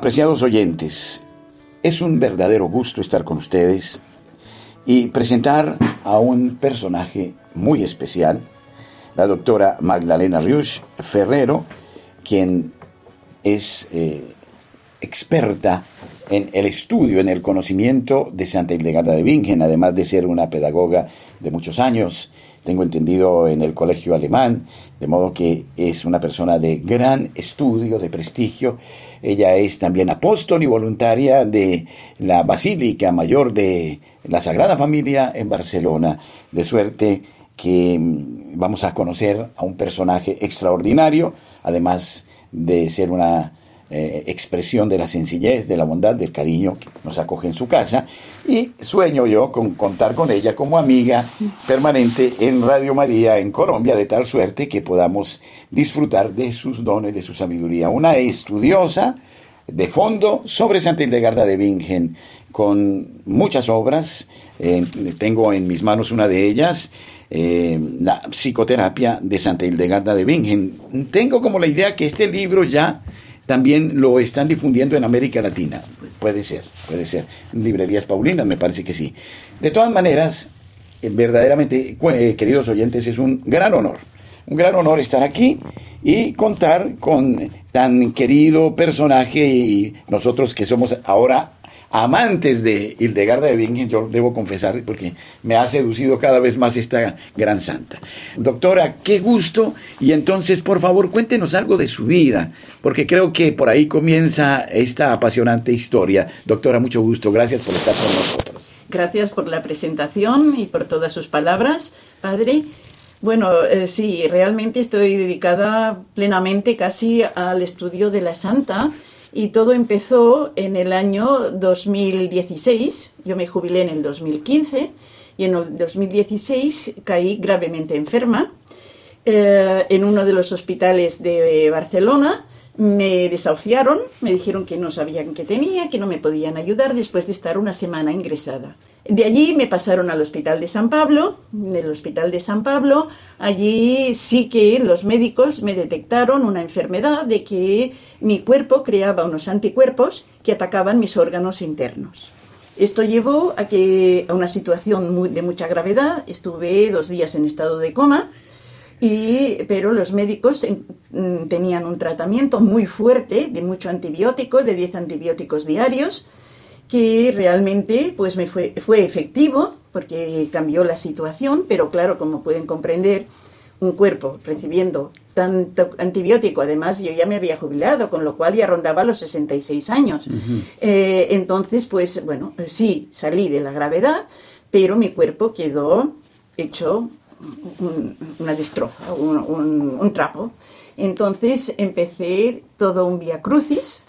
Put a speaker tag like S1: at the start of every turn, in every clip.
S1: Apreciados oyentes, es un verdadero gusto estar con ustedes y presentar a un personaje muy especial, la doctora Magdalena Riusch Ferrero, quien es eh, experta en el estudio, en el conocimiento de Santa Hildegarda de Bingen, además de ser una pedagoga de muchos años, tengo entendido en el colegio alemán, de modo que es una persona de gran estudio, de prestigio. Ella es también apóstol y voluntaria de la Basílica Mayor de la Sagrada Familia en Barcelona, de suerte que mm, vamos a conocer a un personaje extraordinario, además de ser una eh, expresión de la sencillez, de la bondad, del cariño que nos acoge en su casa. Y sueño yo con contar con ella como amiga permanente en Radio María en Colombia, de tal suerte que podamos disfrutar de sus dones, de su sabiduría. Una estudiosa de fondo sobre Santa Hildegarda de Bingen, con muchas obras. Eh, tengo en mis manos una de ellas. Eh, la psicoterapia de Santa Hildegarda de Bingen. Tengo como la idea que este libro ya también lo están difundiendo en América Latina. Puede ser, puede ser. Librerías Paulinas, me parece que sí. De todas maneras, eh, verdaderamente, eh, queridos oyentes, es un gran honor. Un gran honor estar aquí y contar con tan querido personaje y nosotros que somos ahora amantes de Hildegarda de Bingen, yo debo confesar, porque me ha seducido cada vez más esta gran santa. Doctora, qué gusto, y entonces, por favor, cuéntenos algo de su vida, porque creo que por ahí comienza esta apasionante historia. Doctora, mucho gusto, gracias por estar con nosotros.
S2: Gracias por la presentación y por todas sus palabras, padre. Bueno, eh, sí, realmente estoy dedicada plenamente casi al estudio de la santa y todo empezó en el año 2016. Yo me jubilé en el 2015 y en el 2016 caí gravemente enferma eh, en uno de los hospitales de Barcelona. Me desahuciaron, me dijeron que no sabían qué tenía, que no me podían ayudar después de estar una semana ingresada. De allí me pasaron al Hospital de San Pablo. Del Hospital de San Pablo, allí sí que los médicos me detectaron una enfermedad de que mi cuerpo creaba unos anticuerpos que atacaban mis órganos internos. Esto llevó a, que, a una situación de mucha gravedad. Estuve dos días en estado de coma, y, pero los médicos mm, tenían un tratamiento muy fuerte de mucho antibiótico, de 10 antibióticos diarios que realmente pues me fue, fue efectivo porque cambió la situación, pero claro, como pueden comprender, un cuerpo recibiendo tanto antibiótico, además yo ya me había jubilado, con lo cual ya rondaba los 66 años. Eh, entonces, pues bueno, sí, salí de la gravedad, pero mi cuerpo quedó hecho una destroza, un, trapo. Entonces empecé todo un vía crucis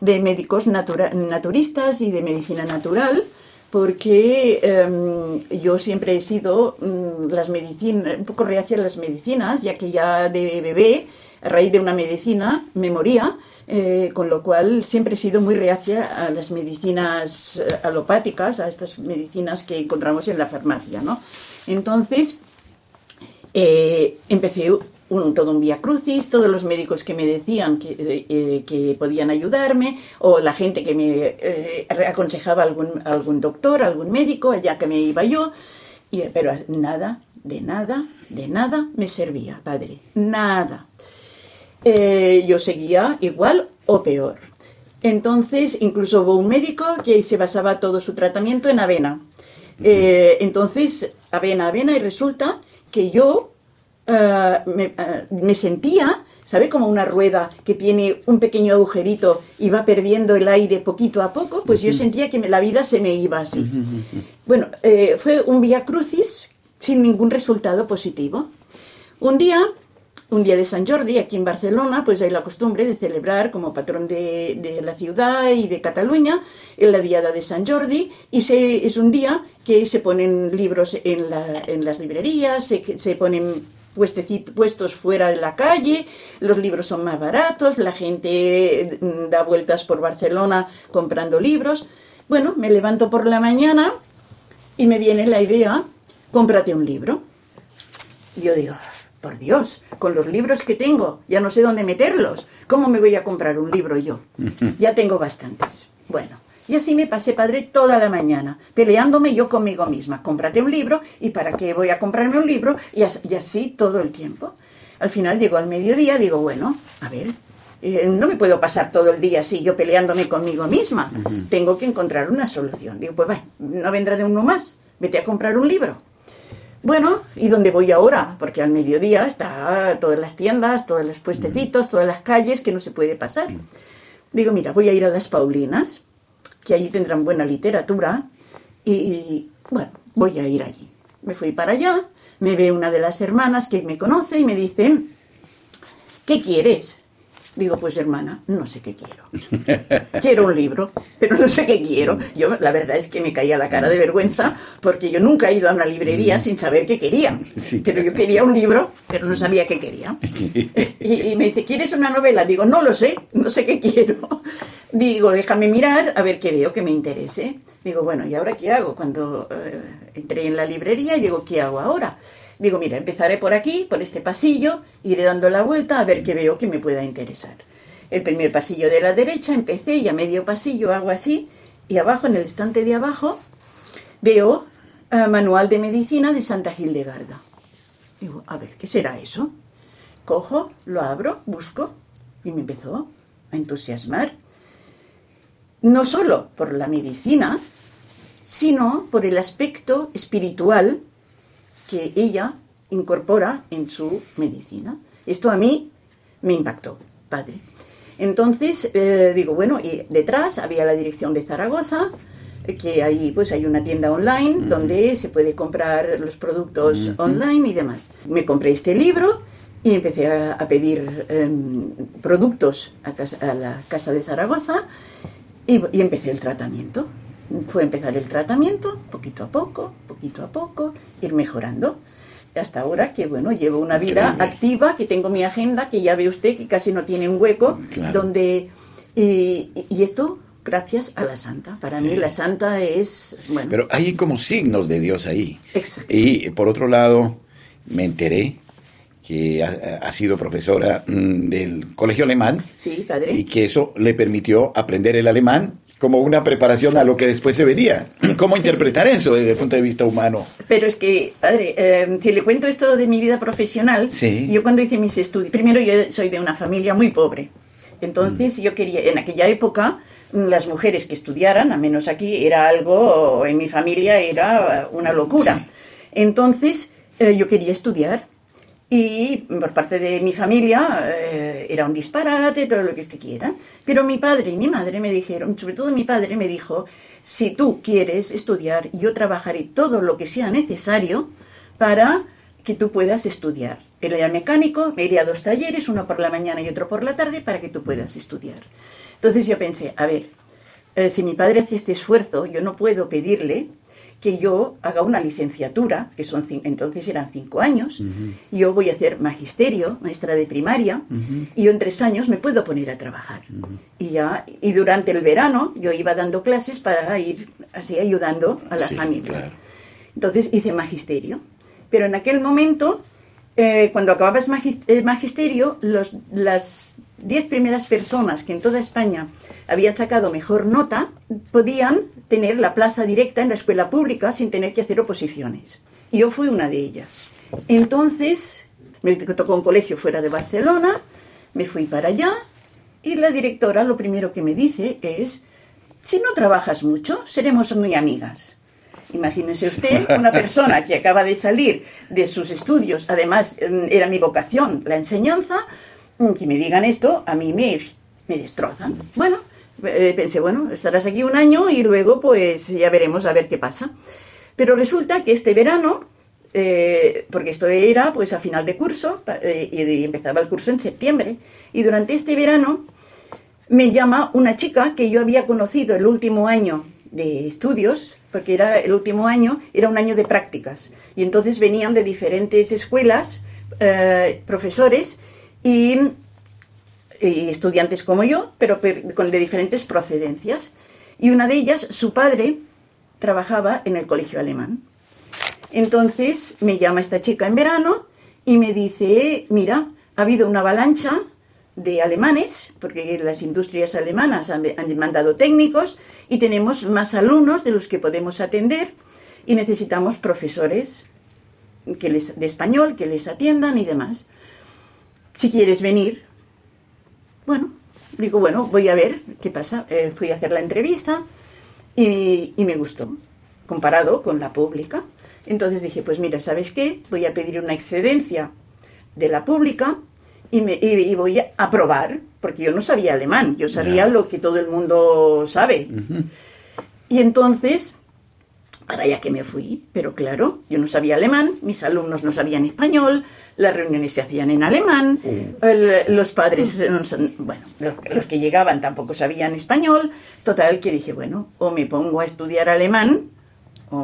S2: de médicos naturistas y de medicina natural, porque em, yo siempre he sido mm, las medicinas, un poco reacia a las medicinas, ya que ya de bebé, a raíz de una medicina, me moría, eh, con lo cual siempre he sido muy reacia a las medicinas eh, alopáticas, a estas medicinas que encontramos en la farmacia, ¿no? Entonces, eh, empecé un, todo un vía crucis, todos los médicos que me decían que, eh, que podían ayudarme, o la gente que me eh, aconsejaba algún, algún doctor, algún médico, allá que me iba yo, y, pero nada, de nada, de nada me servía, padre, nada. Eh, yo seguía igual o peor. Entonces, incluso hubo un médico que se basaba todo su tratamiento en avena. entonces, avena, avena, y resulta que yo eh, eh, me, sentía, ¿sabe? Como una rueda que tiene un pequeño agujerito y va perdiendo el aire poquito a poco, pues yo sentía que la vida se me iba así. Bueno, eh, fue un vía crucis sin ningún resultado positivo. Un día, un día de San Jordi, aquí en Barcelona, pues hay la costumbre de celebrar como patrón de, la ciudad y de Cataluña en la Diada de San Jordi, y se, es un día que se ponen libros en, las librerías, se, se ponen puestos fuera de la calle, los libros son más baratos, la gente mm, da vueltas por Barcelona comprando libros. Bueno, me levanto por la mañana y me viene la idea, cómprate un libro. Yo digo, por Dios, con los libros que tengo, ya no sé dónde meterlos. ¿Cómo me voy a comprar un libro yo? Ya tengo bastantes. Bueno, y así me pasé, padre, toda la mañana, peleándome yo conmigo misma. Cómprate un libro, ¿y para qué voy a comprarme un libro? Y así todo el tiempo. Al final llegó al mediodía, digo, bueno, a ver, eh, no me puedo pasar todo el día así yo peleándome conmigo misma. Tengo que encontrar una solución. Digo, pues va, no vendrá de uno más. Vete a comprar un libro. Bueno, ¿y dónde voy ahora? Porque al mediodía está todas las tiendas, todos los puestecitos, todas las calles que no se puede pasar. Digo, mira, voy a ir a las Paulinas, que allí tendrán buena literatura, y, bueno, voy a ir allí. Me fui para allá, me ve una de las hermanas que me conoce y me dice, ¿qué quieres? Digo, pues hermana, no sé qué quiero. Quiero un libro, pero no sé qué quiero. Yo la verdad es que me caía la cara de vergüenza porque yo nunca he ido a una librería sin saber qué quería. Pero yo quería un libro, pero no sabía qué quería. Y, me dice, ¿quieres una novela? Digo, no lo sé, no sé qué quiero. Digo, déjame mirar a ver qué veo que me interese. Digo, bueno, ¿y ahora qué hago? Cuando eh, entré en la librería y digo, ¿qué hago ahora? Digo, mira, empezaré por aquí, por este pasillo, iré dando la vuelta a ver qué veo que me pueda interesar. El primer pasillo de la derecha, empecé y a medio pasillo hago así, y abajo, en el estante de abajo, veo el Manual de Medicina de Santa Hildegarda. Digo, a ver, ¿qué será eso? Cojo, lo abro, busco, y me empezó a entusiasmar. No solo por la medicina, sino por el aspecto espiritual que ella incorpora en su medicina. Esto a mí me impactó, padre. Entonces, eh, digo, bueno, y detrás había la dirección de Zaragoza, que ahí pues hay una tienda online donde se puede comprar los productos online y demás. Me compré este libro y empecé a, pedir em, productos a, la casa de Zaragoza y, y empecé el tratamiento fue empezar el tratamiento, poquito a poco, poquito a poco, ir mejorando. Hasta ahora que, bueno, llevo una vida activa, que tengo mi agenda, que ya ve usted que casi no tiene un hueco, donde... Y, esto gracias a la santa. Para mí la santa es... Bueno.
S1: Pero hay como signos de Dios ahí. Exacto. Y por otro lado, me enteré que ha, sido profesora mm, del colegio alemán.
S2: Sí, padre.
S1: Y que eso le permitió aprender el alemán como una preparación a lo que después se vería. ¿Cómo interpretar eso desde el punto de vista humano?
S2: Pero es que, padre, eh, si le cuento esto de mi vida profesional, yo cuando hice mis estudios, primero yo soy de una familia muy pobre. Entonces mm. yo quería, en aquella época, las mujeres que estudiaran, a menos aquí, era algo, en mi familia era una locura. Entonces eh, yo quería estudiar y por parte de mi familia eh, era un disparate, todo lo que usted quiera. Pero mi padre y mi madre me dijeron, sobre todo mi padre me dijo, si tú quieres estudiar, yo trabajaré todo lo que sea necesario para que tú puedas estudiar. Él era mecánico, me iría a dos talleres, uno por la mañana y otro por la tarde, para que tú puedas estudiar. Entonces yo pensé, a ver, eh, si mi padre hace este esfuerzo, yo no puedo pedirle que yo haga una licenciatura, que son entonces eran cinco años, yo voy a hacer magisterio, maestra de primaria, y yo en tres años me puedo poner a trabajar. y, ya, y durante el verano yo iba dando clases para ir así ayudando a la familia. Entonces hice magisterio. Pero en aquel momento eh, cuando acababas el magisterio, las diez primeras personas que en toda España habían sacado mejor nota podían tener la plaza directa en la escuela pública sin tener que hacer oposiciones. Yo fui una de ellas. Entonces, me tocó un colegio fuera de Barcelona, me fui para allá y la directora lo primero que me dice es, si no trabajas mucho, seremos muy amigas. Imagínese usted una persona que acaba de salir de sus estudios, además mm, era mi vocación, la enseñanza, mm, que me digan esto, a mí me, me destrozan. Bueno, eh, pensé, bueno, estarás aquí un año y luego pues ya veremos a ver qué pasa. Pero resulta que este verano, eh, porque esto era pues a final de curso, eh, y empezaba el curso en septiembre, y durante este verano me llama una chica que yo había conocido el último año de estudios, porque era el último año, era un año de prácticas. Y entonces venían de diferentes escuelas, eh, profesores y, estudiantes como yo, pero de diferentes procedencias. Y una de ellas, su padre, trabajaba en el colegio alemán. Entonces me llama esta chica en verano y me dice, mira, ha habido una avalancha de alemanes, porque las industrias alemanas han, demandado técnicos y tenemos más alumnos de los que podemos atender y necesitamos profesores que les, de español que les atiendan y demás. Si quieres venir, bueno, digo, bueno, voy a ver qué pasa. Eh, fui a hacer la entrevista y, y me gustó, comparado con la pública. Entonces dije, pues mira, ¿sabes qué? Voy a pedir una excedencia de la pública y, me, y, voy a probar, porque yo no sabía alemán, yo sabía lo que todo el mundo sabe. Y entonces, para allá que me fui, pero claro, yo no sabía alemán, mis alumnos no sabían español, las reuniones se hacían en alemán, uh. los padres, bueno, los, que llegaban tampoco sabían español, total que dije, bueno, o me pongo a estudiar alemán,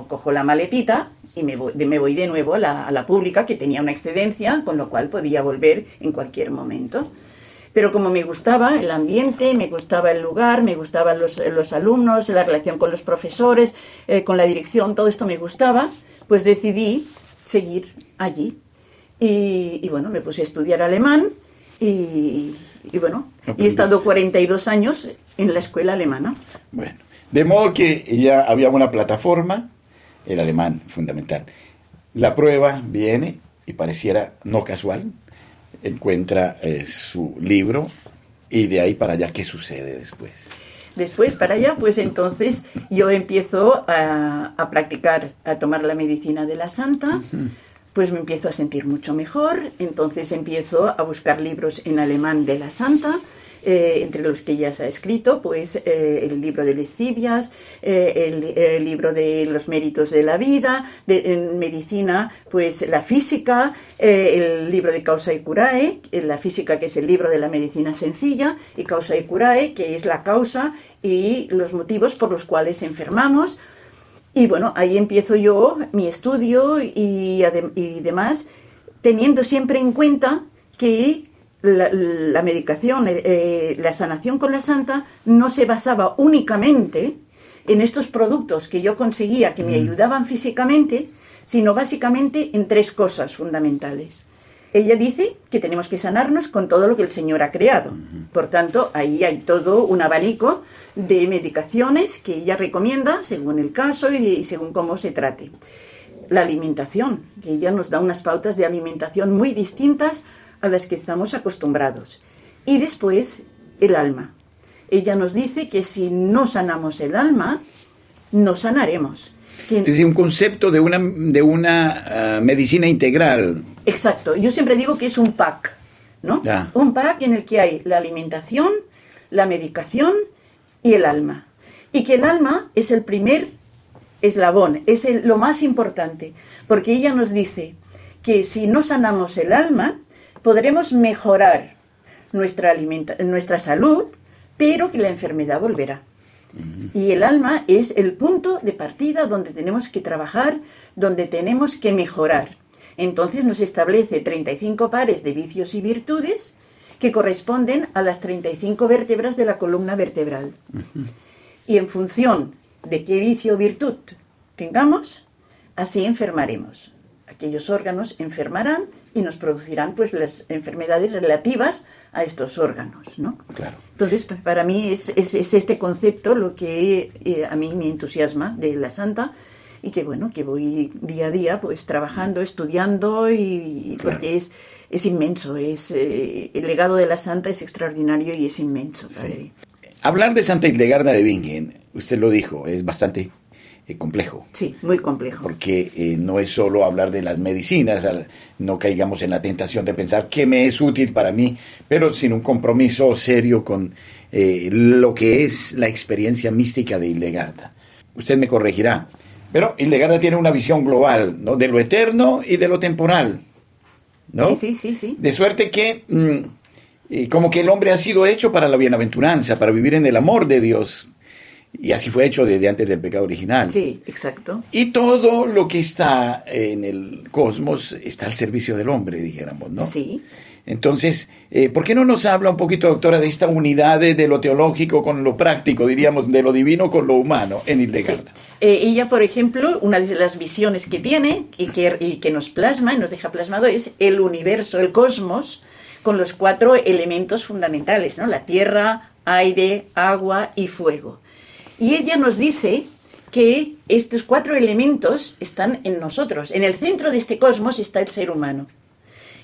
S2: cojo la maletita y me voy, me voy de nuevo a la, pública, que tenía una excedencia, con lo cual podía volver en cualquier momento. Pero como me gustaba el ambiente, me gustaba el lugar, me gustaban los, los alumnos, la relación con los profesores, eh, con la dirección, todo esto me gustaba, pues decidí seguir allí. Y, bueno, me puse a estudiar alemán y, y bueno, y he estado 42 años en la escuela alemana.
S1: Bueno, de modo que ya había una plataforma el alemán fundamental. La prueba viene y pareciera no casual, encuentra eh, su libro y de ahí para allá, ¿qué sucede después?
S2: Después, para allá, pues entonces yo empiezo a, practicar, a tomar la medicina de la santa, pues me empiezo a sentir mucho mejor, entonces empiezo a buscar libros en alemán de la santa, eh, entre los que ya se ha escrito, pues eh, el libro de Lescibias, eh, el, libro de los méritos de la vida, de, en medicina, pues la física, el libro de Causa y Curae, la física que es el libro de la medicina sencilla, y Causa y Curae, que es la causa y los motivos por los cuales enfermamos. Y bueno, ahí empiezo yo mi estudio y, y demás, teniendo siempre en cuenta que la, medicación, eh, eh, la sanación con la santa no se basaba únicamente en estos productos que yo conseguía que me mm. ayudaban físicamente, sino básicamente en tres cosas fundamentales. Ella dice que tenemos que sanarnos con todo lo que el Señor ha creado. Por tanto, ahí hay todo un abanico de medicaciones que ella recomienda según el caso y según cómo se trate. La alimentación, que ella nos da unas pautas de alimentación muy distintas a las que estamos acostumbrados. Y después, el alma. Ella nos dice que si no sanamos el alma, no sanaremos.
S1: es decir, un concepto de una, de una ah, medicina integral.
S2: Exacto. Yo siempre digo que es un pack, ¿no? Un pack en el que hay la alimentación, la medicación y el alma. Y que el alma es el primer eslabón, es lo más importante, porque ella nos dice que si no sanamos el alma, podremos mejorar nuestra, nuestra salud, pero que la enfermedad volverá. Y el alma es el punto de partida donde tenemos que trabajar, donde tenemos que mejorar. Entonces nos establece 35 pares de vicios y virtudes que corresponden a las 35 vértebras de la columna vertebral. Y en función de qué vicio o virtud tengamos, así enfermaremos aquellos órganos enfermarán y nos producirán pues las enfermedades relativas a estos órganos, ¿no?
S1: Claro.
S2: Entonces, para mí es, es, este concepto lo que eh, a mí me entusiasma de la santa y que bueno, que voy día a día pues trabajando, estudiando y, porque es, es inmenso, es eh, el legado de la santa es extraordinario y es inmenso, padre.
S1: Hablar de Santa Hildegarda de Bingen, usted lo dijo, es bastante eh, complejo.
S2: Sí, muy complejo.
S1: Porque eh, no es solo hablar de las medicinas, no caigamos en la tentación de pensar qué me es útil para mí, pero sin un compromiso serio con eh, lo que es la experiencia mística de Hildegarda. Usted me corregirá, pero Hildegarda tiene una visión global, ¿no? De lo eterno y de lo temporal, ¿no?
S2: Sí, sí, sí.
S1: De suerte que... Mm, como que el hombre ha sido hecho para la bienaventuranza, para vivir en el amor de Dios, Y así fue hecho desde antes del pecado original.
S2: Sí, exacto.
S1: Y todo lo que está en el cosmos está al servicio del hombre, dijéramos, ¿no?
S2: Sí.
S1: Entonces, eh, ¿por qué no nos habla un poquito, doctora, de esta unidad de, lo teológico con lo práctico, diríamos, de lo divino con lo humano en Hildegarda?
S2: Eh, ella, por ejemplo, una de las visiones que tiene y que, y que nos plasma y nos deja plasmado es el universo, el cosmos, con los cuatro elementos fundamentales, ¿no? La tierra, aire, agua y fuego. Y ella nos dice que estos cuatro elementos están en nosotros. En el centro de este cosmos está el ser humano.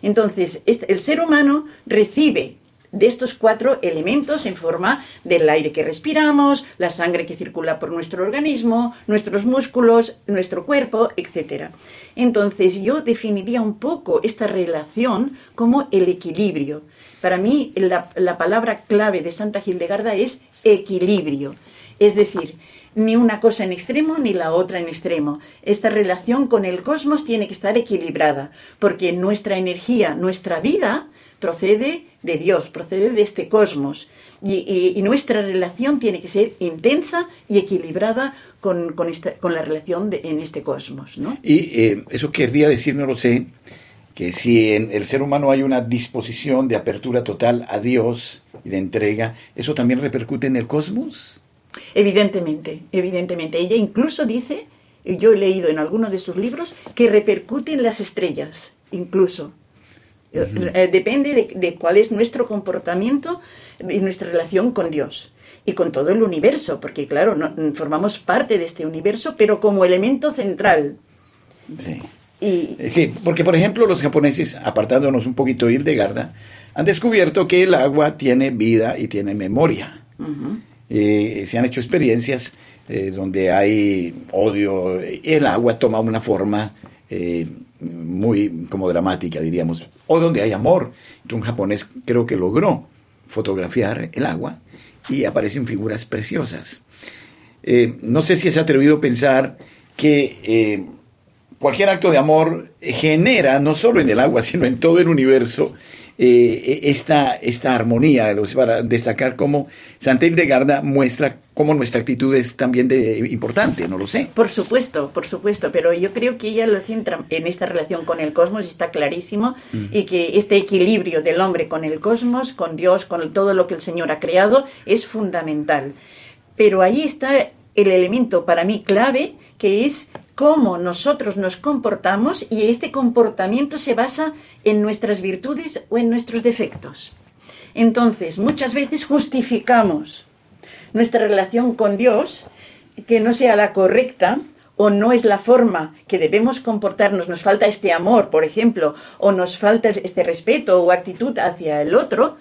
S2: Entonces, este, el ser humano recibe de estos cuatro elementos en forma del aire que respiramos, la sangre que circula por nuestro organismo, nuestros músculos, nuestro cuerpo, etc. Entonces yo definiría un poco esta relación como el equilibrio. Para mí la, la palabra clave de Santa Hildegarda es equilibrio. Es decir, ni una cosa en extremo ni la otra en extremo. Esta relación con el cosmos tiene que estar equilibrada, porque nuestra energía, nuestra vida, procede de Dios, procede de este cosmos. Y, nuestra relación tiene que ser intensa y equilibrada con, con, la relación en este cosmos. ¿no?
S1: Y eh, eso querría decir, no lo sé, que si en el ser humano hay una disposición de apertura total a Dios y de entrega, ¿eso también repercute en el cosmos?
S2: Evidentemente, evidentemente. Ella incluso dice, yo he leído en alguno de sus libros, que repercute en las estrellas, incluso. Eh, depende de, cuál es nuestro comportamiento y nuestra relación con Dios y con todo el universo, porque claro, formamos parte de este universo, pero como elemento central.
S1: Sí. Y... Eh, sí, porque por ejemplo los japoneses, apartándonos un poquito de Hildegarda, han descubierto que el agua tiene vida y tiene memoria. Eh, se han hecho experiencias eh, donde hay odio, el agua toma una forma eh, muy como dramática, diríamos, o donde hay amor. un japonés creo que logró fotografiar el agua y aparecen figuras preciosas. no sé si es atrevido pensar que cualquier acto de amor genera, no solo en el agua, sino en todo el universo, eh, esta, esta armonía, para destacar cómo Santa Hildegarda muestra cómo nuestra actitud es también de, importante, no lo sé.
S2: Por supuesto, por supuesto, pero yo creo que ella lo centra en esta relación con el cosmos, está clarísimo, mm. y que este equilibrio del hombre con el cosmos, con Dios, con todo lo que el Señor ha creado, es fundamental. Pero ahí está el elemento para mí clave, que es cómo nosotros nos comportamos y este comportamiento se basa en nuestras virtudes o en nuestros defectos. Entonces, muchas veces justificamos nuestra relación con Dios que no sea la correcta o no es la forma que debemos comportarnos, nos falta este amor, por ejemplo, o nos falta este respeto o actitud hacia el otro,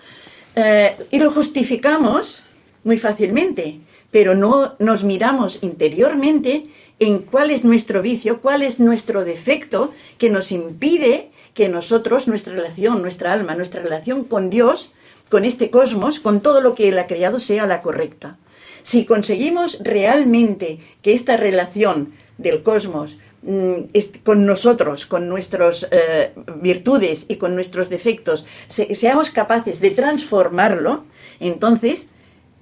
S2: eh, y lo justificamos muy fácilmente pero no nos miramos interiormente en cuál es nuestro vicio, cuál es nuestro defecto que nos impide que nosotros, nuestra relación, nuestra alma, nuestra relación con Dios, con este cosmos, con todo lo que Él ha creado, sea la correcta. Si conseguimos realmente que esta relación del cosmos mm, con nosotros, con nuestras eh, virtudes y con nuestros defectos, seamos capaces de transformarlo, entonces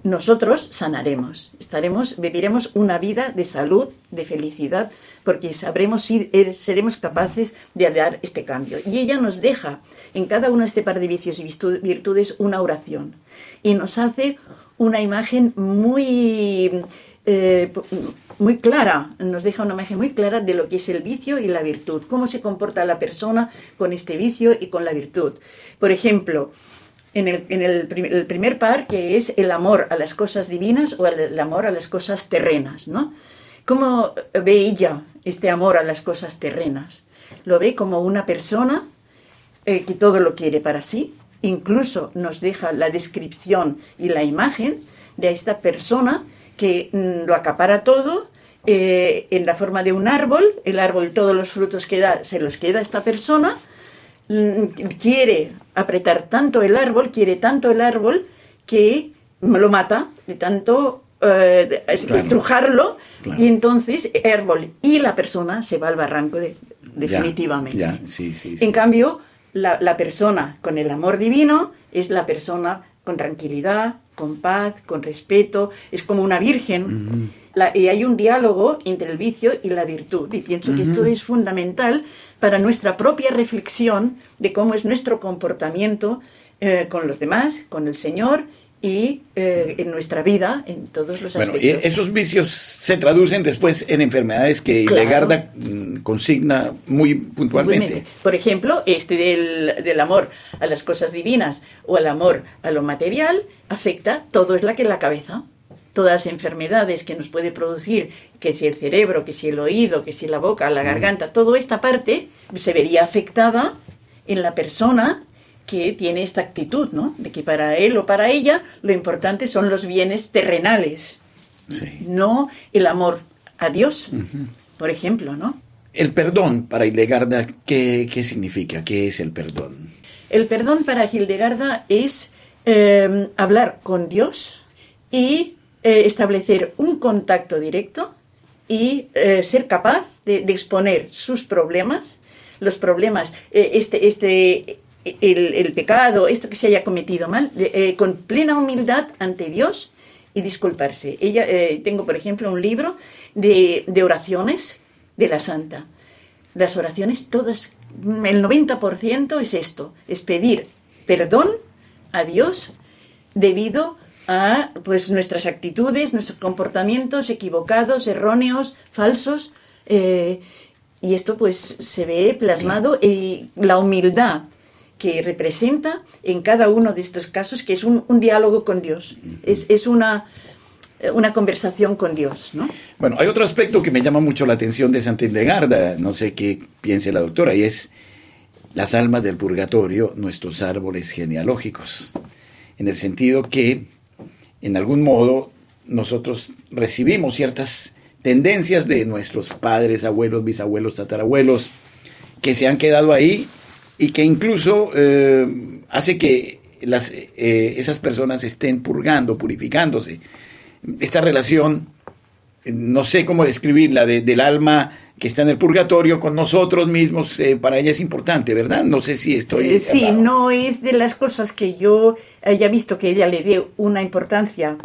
S2: nosotros sanaremos, estaremos, viviremos una vida de salud, de felicidad, porque sabremos si er, seremos capaces de dar este cambio. Y ella nos deja en cada uno de este par de vicios y virtudes una oración y nos hace una imagen muy eh, muy clara, nos deja una imagen muy clara de lo que es el vicio y la virtud, cómo se comporta la persona con este vicio y con la virtud. Por ejemplo, en, el, primer par, que es el amor a las cosas divinas o el, amor a las cosas terrenas, ¿no? ¿Cómo ve ella este amor a las cosas terrenas? Lo ve como una persona eh, que todo lo quiere para sí, incluso nos deja la descripción y la imagen de esta persona que mm, lo acapara todo eh, en la forma de un árbol, el árbol todos los frutos que da se los queda a esta persona, quiere apretar tanto el árbol, quiere tanto el árbol que lo mata de tanto eh, estrujarlo y entonces el árbol y la persona se va al barranco definitivamente. En cambio, la, persona con el amor divino es la persona con tranquilidad, con paz, con respeto, es como una virgen. Y hay un diálogo entre el vicio y la virtud. Y pienso que esto es fundamental para nuestra propia reflexión de cómo es nuestro comportamiento eh, con los demás, con el Señor y eh, en nuestra vida, en todos los aspectos.
S1: Bueno, y esos vicios se traducen después en enfermedades que Legarda mm, consigna muy puntualmente.
S2: Por ejemplo, este del, del, amor a las cosas divinas o al amor a lo material afecta todo es la que la cabeza. Todas las enfermedades que nos puede producir, que si el cerebro, que si el oído, que si la boca, la mm. garganta, toda esta parte se vería afectada en la persona que tiene esta actitud, ¿no? De que para él o para ella lo importante son los bienes terrenales, no el amor a Dios, por ejemplo, ¿no?
S1: El perdón para Hildegarda, ¿qué, ¿qué, significa? ¿Qué es el perdón?
S2: El perdón para Hildegarda es em, hablar con Dios y eh, establecer un contacto directo y eh, ser capaz de, exponer sus problemas, los problemas, eh, este, este, el, pecado, esto que se haya cometido mal, con plena humildad ante Dios y disculparse. Tengo, por ejemplo, un libro de, oraciones de la Santa. Las oraciones, todas, el 90% es esto, es pedir perdón a Dios debido a pues, nuestras actitudes, nuestros comportamientos equivocados, erróneos, falsos. Eh, y esto pues se ve plasmado en la humildad que representa en cada uno de estos casos, que es un, diálogo con Dios, es, una, una conversación con Dios. ¿no?
S1: Bueno, hay otro aspecto que me llama mucho la atención de Santa Hildegarda, no sé qué piense la doctora, y es las almas del purgatorio, nuestros árboles genealógicos, en el sentido que, en algún modo, nosotros recibimos ciertas tendencias de nuestros padres, abuelos, bisabuelos, tatarabuelos, que se han quedado ahí y que incluso eh, hace que las, eh, esas personas estén purgando, purificándose. Esta relación, no sé cómo describirla, del alma que está en el purgatorio con nosotros mismos, eh, para ella es importante, ¿verdad? No sé si estoy...
S2: sí, no es de las cosas que yo haya visto que ella le dé una importancia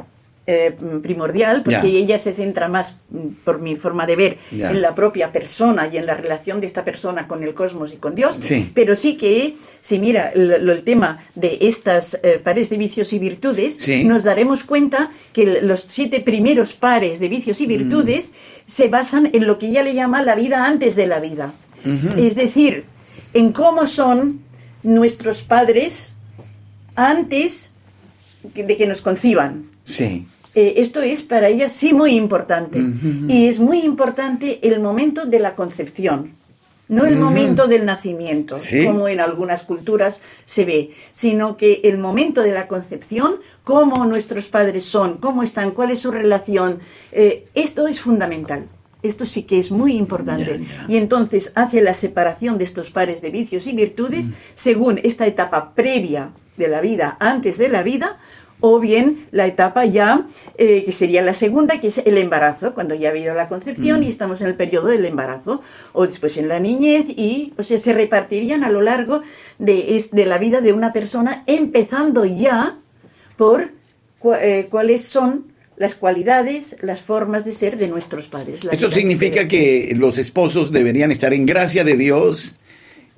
S2: eh, primordial, porque ella se centra más, mm, por mi forma de ver, en la propia persona y en la relación de esta persona con el cosmos y con Dios. Pero sí que, si mira el, tema de estas eh, pares de vicios y virtudes, nos daremos cuenta que los siete primeros pares de vicios y mm. virtudes se basan en lo que ella le llama la vida antes de la vida. Es decir, en cómo son nuestros padres antes de que nos conciban.
S1: Sí.
S2: Eh, esto es para ella sí muy importante. Y es muy importante el momento de la concepción. No el momento del nacimiento, como en algunas culturas se ve, sino que el momento de la concepción, cómo nuestros padres son, cómo están, cuál es su relación, eh, esto es fundamental. Esto sí que es muy importante. Y entonces hace la separación de estos pares de vicios y virtudes según esta etapa previa de la vida, antes de la vida, o bien la etapa ya, eh, que sería la segunda, que es el embarazo, cuando ya ha habido la concepción y mm. estamos en el periodo del embarazo, o después en la niñez, y o sea, se repartirían a lo largo de, de la vida de una persona, empezando ya por eh, cuáles son las cualidades, las formas de ser de nuestros padres.
S1: Esto significa que los esposos deberían estar en gracia de Dios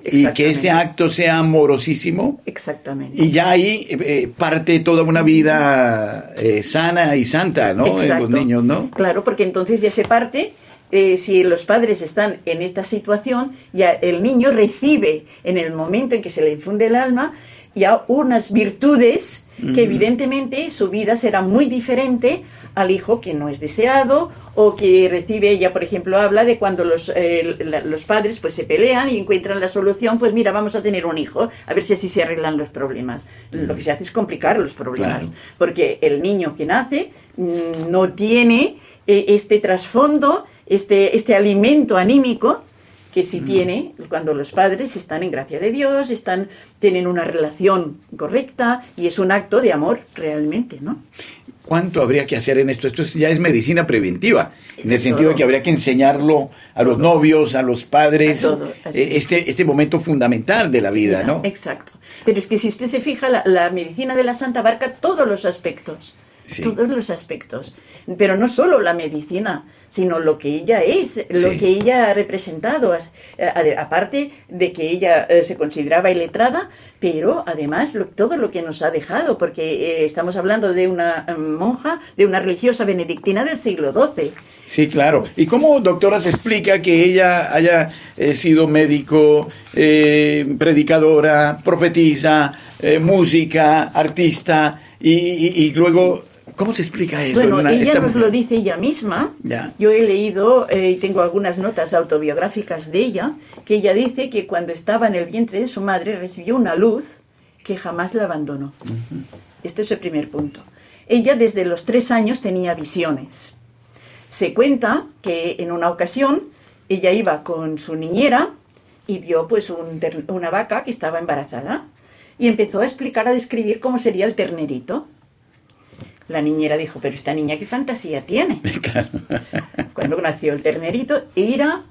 S1: y que este acto sea amorosísimo.
S2: Exactamente.
S1: Y ya ahí eh, parte toda una vida eh, sana y santa, ¿no? En los niños, ¿no?
S2: Claro, porque entonces ya se parte. Eh, si los padres están en esta situación, ya el niño recibe en el momento en que se le infunde el alma ya unas virtudes que evidentemente su vida será muy diferente al hijo que no es deseado o que recibe, ella por ejemplo habla de cuando los, eh, los padres pues se pelean y encuentran la solución, pues mira, vamos a tener un hijo, a ver si así se arreglan los problemas. Lo que se hace es complicar los problemas, porque el niño que nace mm, no tiene eh, este trasfondo, este, este alimento anímico que sí tiene cuando los padres están en gracia de Dios, están, tienen una relación correcta y es un acto de amor realmente, ¿no?
S1: ¿Cuánto habría que hacer en esto? Esto ya es medicina preventiva, en el
S2: es
S1: sentido de que habría que enseñarlo a los novios, a los padres,
S2: A todo, así
S1: eh, este, este momento fundamental de la vida, ¿no?
S2: Exacto. Pero es que si usted se fija, la, la medicina de la santa abarca todos los aspectos.
S1: Sí.
S2: Todos los aspectos. Pero no solo la medicina, sino lo que ella es, lo
S1: Sí.
S2: que ella ha representado. Eh, Aparte de que ella eh, se consideraba iletrada, pero además lo- todo lo que nos ha dejado, porque eh, estamos hablando de una eh, monja, de una religiosa benedictina del siglo XII.
S1: Sí, claro. ¿Y cómo, doctora, se explica que ella haya eh, sido médico, eh, predicadora, profetisa, música, artista, y, y- y luego, ¿cómo se explica eso?
S2: Bueno,
S1: Una-
S2: ella nos
S1: mujer?
S2: lo dice ella misma.
S1: Ya.
S2: Yo he leído eh, y tengo algunas notas autobiográficas de ella, que ella dice que cuando estaba en el vientre de su madre recibió una luz que jamás la abandonó. Este es el primer punto. Ella desde los tres años tenía visiones. Se cuenta que en una ocasión ella iba con su niñera y vio pues un una vaca que estaba embarazada y empezó a explicar, a describir cómo sería el ternerito. La niñera dijo, pero esta niña qué fantasía tiene. Cuando nació el ternerito, era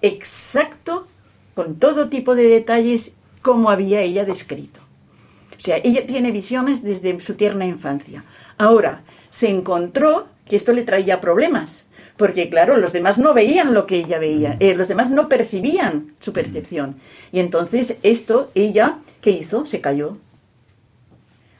S2: exacto, con todo tipo de detalles, como había ella descrito. O sea, ella tiene visiones desde su tierna infancia. Ahora, se encontró que esto le traía problemas, porque claro, los demás no veían lo que ella veía, eh, los demás no percibían su percepción. Y entonces esto, ella, ¿qué hizo? Se cayó.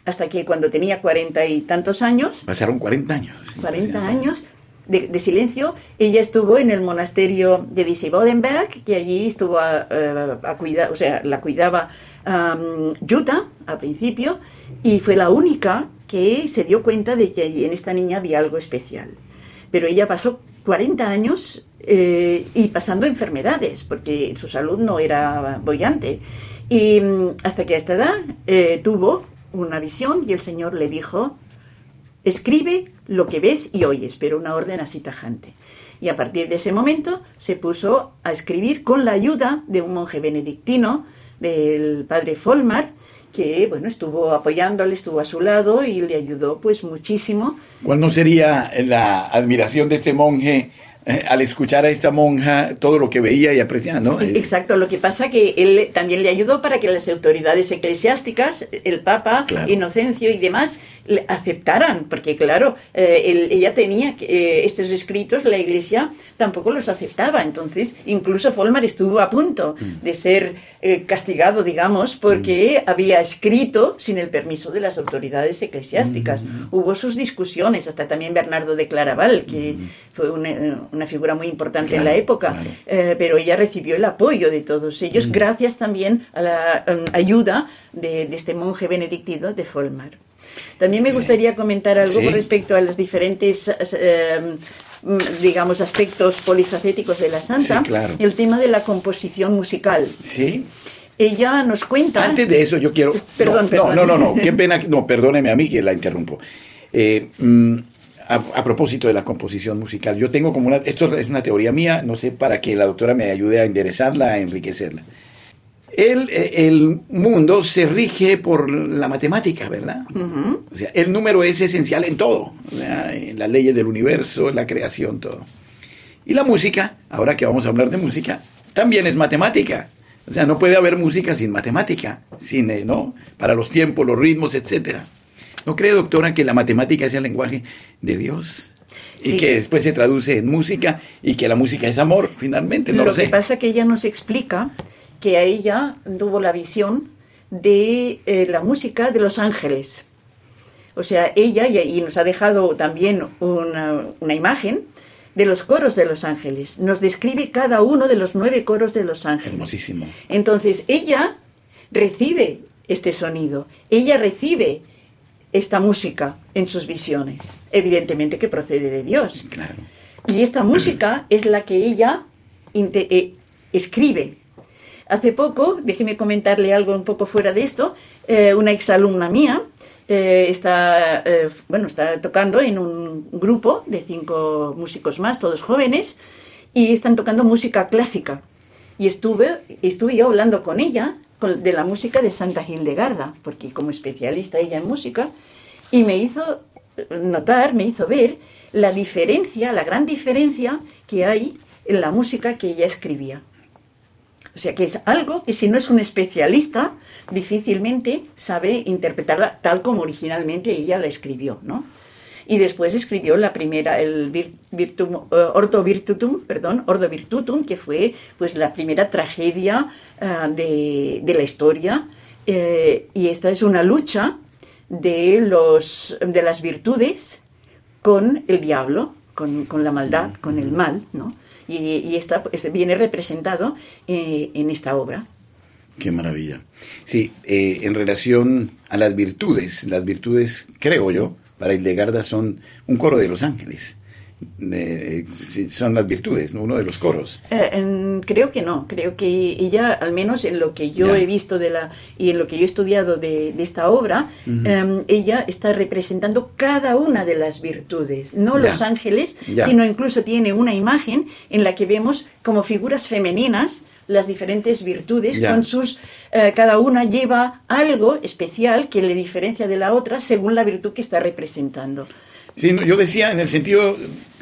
S2: Hasta que cuando tenía cuarenta y tantos años,
S1: Pasaron 40 años.
S2: 40 años de, de silencio. Ella estuvo en el monasterio de Disibodenberg, que allí estuvo a, eh, a cuidar, o sea, la cuidaba um, Jutta al principio, y fue la única que se dio cuenta de que allí en esta niña había algo especial. Pero ella pasó 40 años eh, y pasando enfermedades, porque su salud no era bollante. Y mm, hasta que a esta edad eh, tuvo una visión y el Señor le dijo, Escribe lo que ves y oyes, pero una orden así tajante. Y a partir de ese momento se puso a escribir con la ayuda de un monje benedictino, del padre Folmar, que bueno, estuvo apoyándole, estuvo a su lado y le ayudó pues muchísimo.
S1: ¿Cuál no sería la admiración de este monje eh, al escuchar a esta monja todo lo que veía y apreciaba, ¿no?
S2: Exacto, lo que pasa que él también le ayudó para que las autoridades eclesiásticas, el Papa,
S1: Claro.
S2: Inocencio y demás, aceptaran, porque claro, eh, él- ella tenía eh, estos escritos, la Iglesia tampoco los aceptaba, entonces incluso Folmar estuvo a punto
S1: Mm.
S2: de ser eh, castigado, digamos, porque había escrito sin el permiso de las autoridades eclesiásticas.
S1: Mm.
S2: Hubo sus discusiones, hasta también Bernardo de Claraval, que fue una, una figura muy importante en la
S1: Mm.
S2: Época,
S1: claro.
S2: eh, pero ella recibió el apoyo de todos ellos,
S1: Mm.
S2: gracias también a la um, ayuda de, de este monje benedictino de Folmar. También me gustaría comentar algo con respecto a los diferentes, eh, mm, digamos, aspectos polifacéticos de la santa.
S1: Sí, claro.
S2: El tema de la composición musical.
S1: Sí.
S2: Ella nos cuenta...
S1: Antes de eso yo quiero...
S2: Perdón,
S1: no,
S2: perdón.
S1: no, no, no, qué pena, no, perdóneme a mí que la interrumpo. Eh, mm, a, a propósito de la composición musical, yo tengo como una... Esto es una teoría mía, no sé para que la doctora me ayude a enderezarla, a enriquecerla. El, eh, el mundo se rige por la matemática, ¿verdad? O sea, el número es esencial en todo, o sea, en las leyes del universo, en la creación, todo. Y la música, ahora que vamos a hablar de música, también es matemática. O sea, no puede haber música sin matemática, sin, eh, ¿no? Para los tiempos, los ritmos, etcétera. ¿No cree, doctora, que la matemática es el lenguaje de Dios? Y
S2: Sí.
S1: que después se traduce en música y que la música es amor, finalmente, no lo,
S2: lo
S1: sé.
S2: que pasa que ella nos explica que a ella tuvo la visión de eh, la música de los ángeles. O sea, ella, y, y nos ha dejado también una, una imagen de los coros de los ángeles. Nos describe cada uno de los nueve coros de los ángeles.
S1: Hermosísimo.
S2: Entonces, ella recibe este sonido, ella recibe esta música en sus visiones, evidentemente que procede de Dios.
S1: Claro.
S2: Y esta música es la que ella eh, escribe. Hace poco, déjeme comentarle algo un poco fuera de esto, eh, una exalumna mía eh, está, eh, bueno, está tocando en un grupo de cinco músicos más, todos jóvenes, y están tocando música clásica. Y estuve, estuve yo hablando con ella de la música de Santa Hildegarda, porque como especialista ella en música, y me hizo notar, me hizo ver la diferencia, la gran diferencia que hay en la música que ella escribía. O sea, que es algo que si no es un especialista, difícilmente sabe interpretarla tal como originalmente ella la escribió, ¿no? Y después escribió la primera, el Virtum, uh, Ordo Virtutum, perdón, Ordo Virtutum, que fue pues la primera tragedia uh, de, de, la historia. Eh, y esta es una lucha de, los, de las virtudes con el diablo, con, con la maldad, con el mal, ¿no? Y, y pues, viene representado eh, en esta obra.
S1: Qué maravilla. Sí, eh, en relación a las virtudes, las virtudes, creo yo, para Hildegarda son un coro de los ángeles. Eh, son las virtudes, ¿no? uno de los coros.
S2: Eh, creo que no, creo que ella, al menos en lo que yo he visto de la y en lo que yo he estudiado de, esta obra, em, ella está representando cada una de las virtudes, no los ángeles, sino incluso tiene una imagen en la que vemos como figuras femeninas las diferentes virtudes con sus eh, cada una lleva algo especial que le diferencia de la otra según la virtud que está representando.
S1: Sí, yo decía en el sentido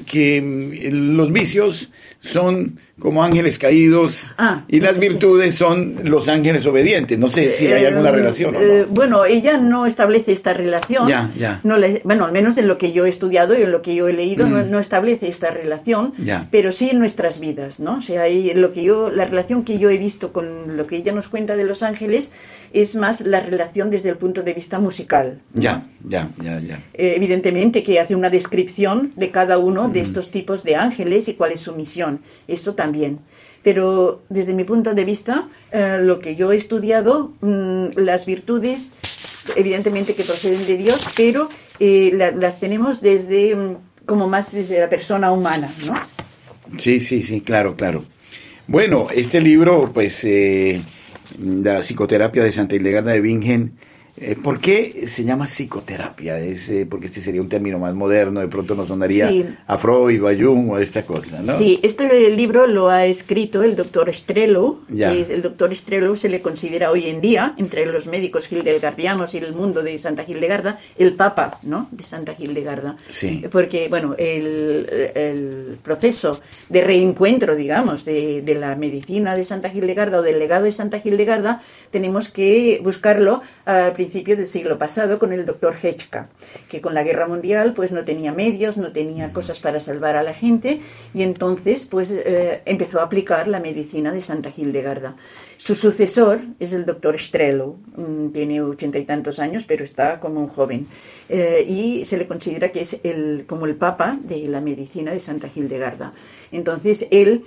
S1: que mm, los vicios son como ángeles caídos
S2: ah,
S1: y las virtudes son los ángeles obedientes. No sé si hay alguna eh, relación.
S2: Eh, bueno, ella no establece esta relación.
S1: Ya, ya.
S2: No bueno, al menos en lo que yo he estudiado y en lo que yo he leído, no, mm. establece esta relación,
S1: ya.
S2: pero sí en nuestras vidas, ¿no? O sea, lo que yo, la relación que yo he visto con lo que ella nos cuenta de los ángeles es más la relación desde el punto de vista musical.
S1: Ya, ya, ya, ya.
S2: Eh, evidentemente que hace una descripción de cada uno de estos tipos de ángeles y cuál es su misión. Esto también. Pero desde mi punto de vista, eh, lo que yo he estudiado, mm, las virtudes, evidentemente que proceden de Dios, pero eh, las tenemos desde, mm, como más desde la persona humana, ¿no?
S1: Sí, sí, sí, claro, claro. Bueno, este libro, pues la psicoterapia de Santa Hildegarda de Bingen eh, ¿Por qué se llama psicoterapia? Es, eh, porque este sería un término más moderno, de pronto nos sonaría a Freud o a Jung o a esta cosa, ¿no?
S2: Sí, este libro lo ha escrito el doctor Estrello. el doctor Estrello se le considera hoy en día, entre los médicos hildegardianos y el mundo de Santa Hildegarda, el papa, ¿no? De Santa Hildegarda.
S1: Sí.
S2: Porque, bueno, el, proceso de reencuentro, digamos, de, de, la medicina de Santa Hildegarda o del legado de Santa Hildegarda, tenemos que buscarlo a principios del siglo pasado con el doctor Hechka, que con la guerra mundial pues no tenía medios, no tenía cosas para salvar a la gente y entonces pues eh, empezó a aplicar la medicina de Santa Hildegarda. Su sucesor es el doctor Strelo, mm, tiene ochenta y tantos años, pero está como un joven. Eh, y se le considera que es el, como el papa de la medicina de Santa Hildegarda. Entonces, él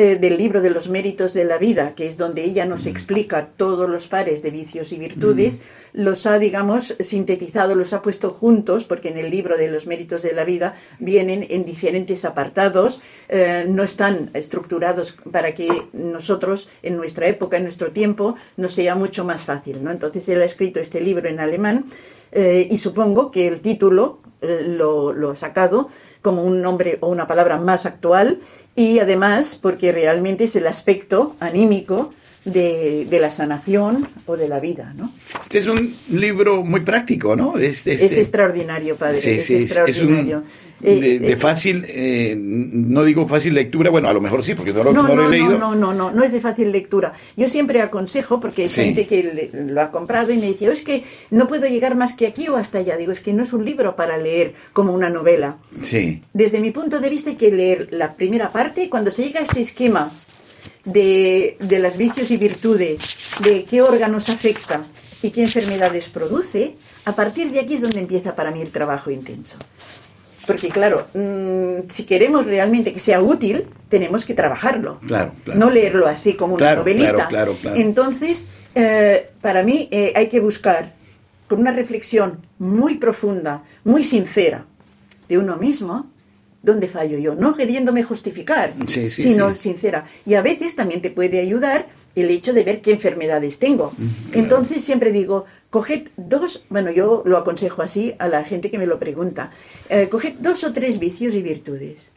S2: eh, del libro de los méritos de la vida, que es donde ella nos explica todos los pares de vicios y virtudes, los ha, digamos, sintetizado, los ha puesto juntos, porque en el libro de los méritos de la vida vienen en diferentes apartados, eh, no están estructurados para que nosotros, en nuestra época, en nuestro tiempo, nos sea mucho más fácil. ¿no? Entonces él ha escrito este libro en alemán eh, y supongo que el título lo, lo, ha sacado como un nombre o una palabra más actual y además porque realmente es el aspecto anímico de, de, la sanación o de la vida, ¿no?
S1: Este es un libro muy práctico, ¿no?
S2: Este, es extraordinario, padre.
S1: Sí,
S2: es
S1: sí,
S2: extraordinario.
S1: Es de, de, eh, fácil, eh, no digo fácil lectura, bueno, a lo mejor sí, porque no, no, no, lo he leído.
S2: No, no, no, no es de fácil lectura. Yo siempre aconsejo, porque hay gente que lo ha comprado y me dice, oh, es que no puedo llegar más que aquí o hasta allá. Digo, es que no es un libro para leer como una novela.
S1: Sí.
S2: Desde mi punto de vista hay que leer la primera parte y cuando se llega a este esquema de, de los vicios y virtudes, de qué órganos afecta y qué enfermedades produce, a partir de aquí es donde empieza para mí el trabajo intenso. Porque claro, mmm, si queremos realmente que sea útil, tenemos que trabajarlo.
S1: Claro, claro.
S2: No leerlo así como una novelita.
S1: Claro,
S2: Entonces, eh, para mí eh, hay que buscar con una reflexión muy profunda, muy sincera de uno mismo, ¿dónde fallo yo? No queriéndome justificar,
S1: sí, sí,
S2: sino
S1: sí.
S2: sincera. Y a veces también te puede ayudar el hecho de ver qué enfermedades tengo.
S1: Claro.
S2: Entonces siempre digo, coged dos, bueno, yo lo aconsejo así a la gente que me lo pregunta, eh, coged dos o tres vicios y virtudes,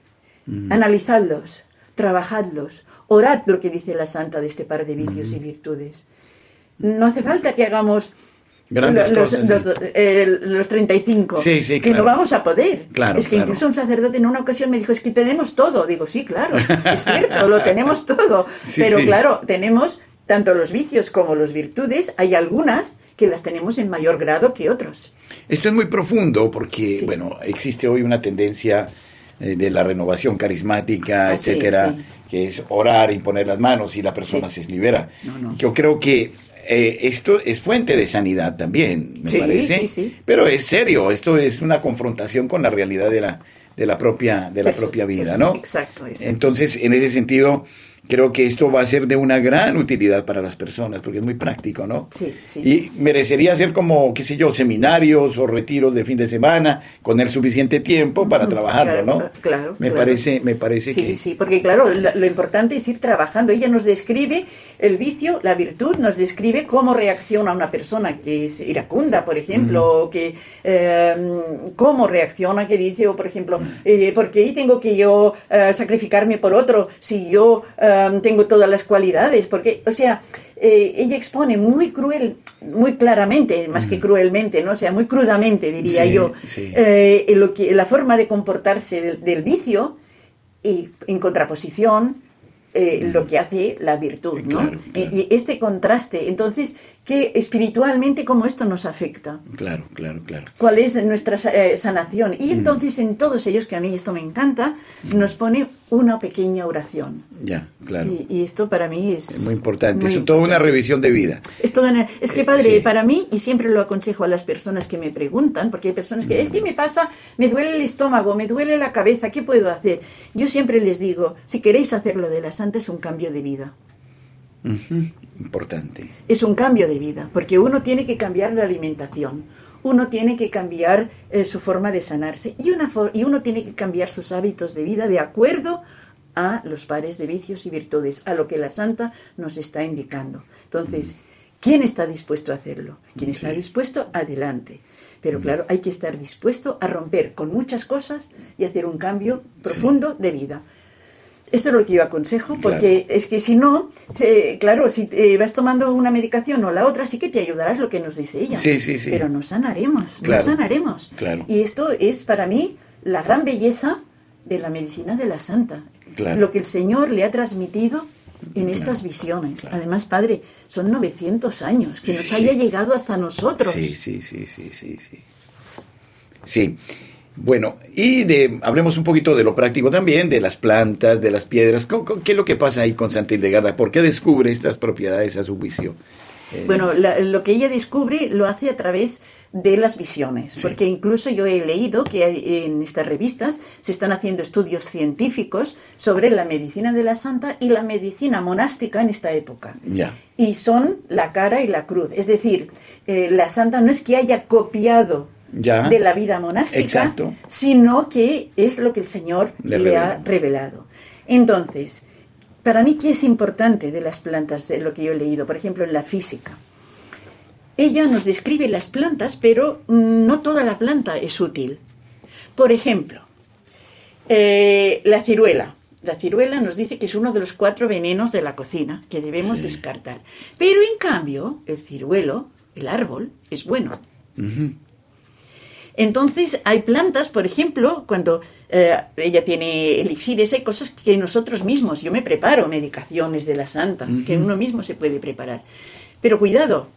S1: Mm.
S2: analizadlos, trabajadlos, orad lo que dice la santa de este par de vicios
S1: Mm.
S2: y virtudes. No hace falta que hagamos
S1: Grandes
S2: los,
S1: cosas.
S2: los, eh, los 35.
S1: Sí, sí,
S2: Que no vamos a poder.
S1: Claro,
S2: es que
S1: claro.
S2: incluso un sacerdote en una ocasión me dijo, es que tenemos todo. Digo, sí, claro, es cierto, lo tenemos todo.
S1: Sí,
S2: Pero claro, tenemos tanto los vicios como las virtudes. Hay algunas que las tenemos en mayor grado que otros.
S1: Esto es muy profundo porque, bueno, existe hoy una tendencia eh, de la renovación carismática,
S2: Ah,
S1: etcétera, que es orar, imponer las manos y la persona se libera.
S2: No, no.
S1: Yo creo que eh, esto es fuente de sanidad también, me
S2: Sí,
S1: parece.
S2: sí, sí.
S1: Pero es serio, esto es una confrontación con la realidad de la, de la propia, de la propia vida, ¿no?
S2: Exacto. eso.
S1: Entonces, en ese sentido, creo que esto va a ser de una gran utilidad para las personas, porque es muy práctico, ¿no?
S2: Sí, sí.
S1: Y merecería ser como, qué sé yo, seminarios o retiros de fin de semana, con el suficiente tiempo para trabajarlo, ¿no?
S2: claro,
S1: Me
S2: claro.
S1: parece, me parece
S2: Sí,
S1: que...
S2: sí, porque claro, lo, lo importante es ir trabajando. Ella nos describe el vicio, la virtud, nos describe cómo reacciona una persona que es iracunda, por ejemplo, o que eh, cómo reacciona, que dice, o por ejemplo, eh, ¿por qué tengo que yo eh, sacrificarme por otro si yo eh, tengo todas las cualidades? Porque, o sea, eh, ella expone muy cruel, muy claramente, más que cruelmente, ¿no? O sea, muy crudamente, diría
S1: Sí,
S2: yo,
S1: sí.
S2: eh, lo que, la forma de comportarse del, del vicio y en contraposición eh, lo que hace la virtud, ¿no?
S1: Claro, claro.
S2: Y, este contraste, entonces, que espiritualmente cómo esto nos afecta,
S1: Claro, claro, claro.
S2: cuál es nuestra sa- sanación. Y entonces en todos ellos, que a mí esto me encanta, nos pone una pequeña oración.
S1: Ya, claro.
S2: Y, y esto para mí es...
S1: Es muy importante.
S2: muy
S1: es toda una revisión de vida.
S2: es, toda una- es que,
S1: Eh,
S2: padre,
S1: sí.
S2: para mí, y siempre lo aconsejo a las personas que me preguntan, porque hay personas que, es que me pasa, me duele el estómago, me duele la cabeza, ¿qué puedo hacer? Yo siempre les digo, si queréis hacerlo de la santa, es un cambio de vida.
S1: Importante.
S2: Es un cambio de vida, porque uno tiene que cambiar la alimentación, uno tiene que cambiar eh, su forma de sanarse y, una for- y uno tiene que cambiar sus hábitos de vida de acuerdo a los pares de vicios y virtudes, a lo que la santa nos está indicando. Entonces, ¿quién está dispuesto a hacerlo? ¿Quién está
S1: Sí.
S2: dispuesto? Adelante. Pero claro, hay que estar dispuesto a romper con muchas cosas y hacer un cambio profundo de vida. Esto es lo que yo aconsejo, porque es que si no, claro, si eh, vas tomando una medicación o la otra, sí que te ayudarás lo que nos dice ella.
S1: Sí, sí, sí.
S2: Pero no sanaremos,
S1: Claro,
S2: no sanaremos.
S1: claro.
S2: Y esto es para mí la gran belleza de la medicina de la santa.
S1: Claro.
S2: Lo que el Señor le ha transmitido en estas visiones. Además, Padre, son 900 años, que nos
S1: Sí.
S2: haya llegado hasta nosotros.
S1: Sí, sí, sí, sí, sí, sí. Sí. Bueno, y de, hablemos un poquito de lo práctico también, de las plantas, de las piedras. ¿Cómo- cómo- ¿Qué es lo que pasa ahí con Santa Hildegarda? ¿Por qué descubre estas propiedades a su juicio? Eh,
S2: Bueno, la- lo que ella descubre lo hace a través de las visiones,
S1: Sí.
S2: porque incluso yo he leído que en estas revistas se están haciendo estudios científicos sobre la medicina de la santa y la medicina monástica en esta época.
S1: ya,
S2: Y son la cara y la cruz. Es decir, eh, la santa no es que haya copiado
S1: ya.
S2: de la vida monástica,
S1: Exacto.
S2: sino que es lo que el Señor
S1: Le
S2: le, ha revelado. Entonces, para mí, ¿qué es importante de las plantas, de lo que yo he leído? Por ejemplo, en la física. Ella nos describe las plantas, pero no toda la planta es útil. Por ejemplo, eh, la ciruela. La ciruela nos dice que es uno de los cuatro venenos de la cocina que debemos
S1: Sí.
S2: descartar. Pero en cambio, el ciruelo, el árbol, es bueno. Entonces, hay plantas, por ejemplo, cuando eh, ella tiene elixires, hay cosas que nosotros mismos, yo me preparo medicaciones de la santa, que uno mismo se puede preparar. Pero cuidado,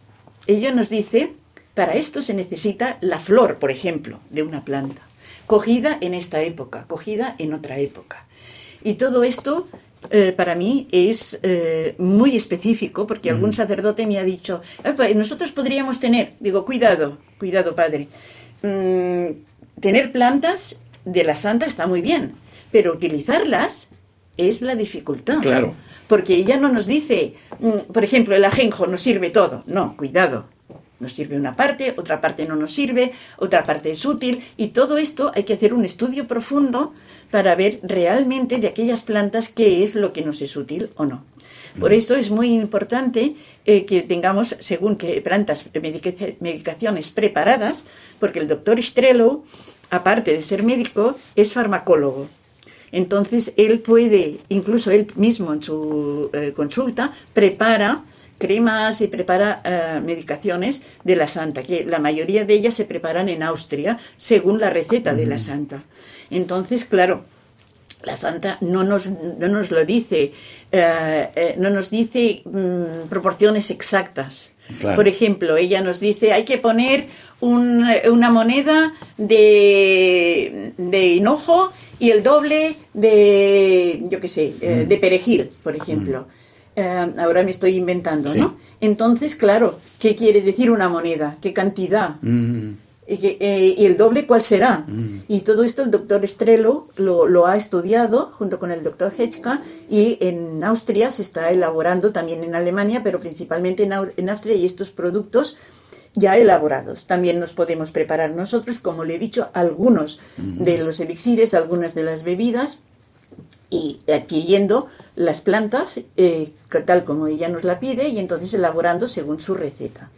S2: ella nos dice, para esto se necesita la flor, por ejemplo, de una planta, cogida en esta época, cogida en otra época. Y todo esto eh, para mí es eh, muy específico porque algún sacerdote me ha dicho, "Epa, nosotros podríamos tener, digo, cuidado, cuidado padre, Mm, tener plantas de la santa está muy bien, pero utilizarlas es la dificultad.
S1: Claro.
S2: Porque ella no nos dice, mm, por ejemplo, el ajenjo nos sirve todo. No, cuidado. Nos sirve una parte, otra parte no nos sirve, otra parte es útil. Y todo esto hay que hacer un estudio profundo para ver realmente de aquellas plantas qué es lo que nos es útil o no. Por eso es muy importante eh, que tengamos, según qué plantas, medica- medicaciones preparadas, porque el doctor Strello, aparte de ser médico, es farmacólogo. Entonces, él puede, incluso él mismo en su eh, consulta, prepara cremas y prepara eh, medicaciones de la santa, que la mayoría de ellas se preparan en Austria según la receta de la santa. Entonces, claro, la santa no nos, no nos lo dice, eh, eh, no nos dice mm, proporciones exactas. Por ejemplo, ella nos dice, hay que poner una moneda de, de hinojo y el doble de, yo qué sé, mm. de perejil, por ejemplo. Mm. Ahora me estoy inventando, ¿no? Entonces, claro, ¿qué quiere decir una moneda? ¿Qué cantidad? Eh, ¿Y el doble cuál será? Mm. Y todo esto el doctor Estrelo lo, ha estudiado junto con el doctor Hetschka y en Austria se está elaborando, también en Alemania, pero principalmente en, Austria y estos productos ya elaborados. También nos podemos preparar nosotros, como le he dicho, algunos mm. de los elixires, algunas de las bebidas y adquiriendo las plantas eh, tal como ella nos la pide y entonces elaborando según su receta.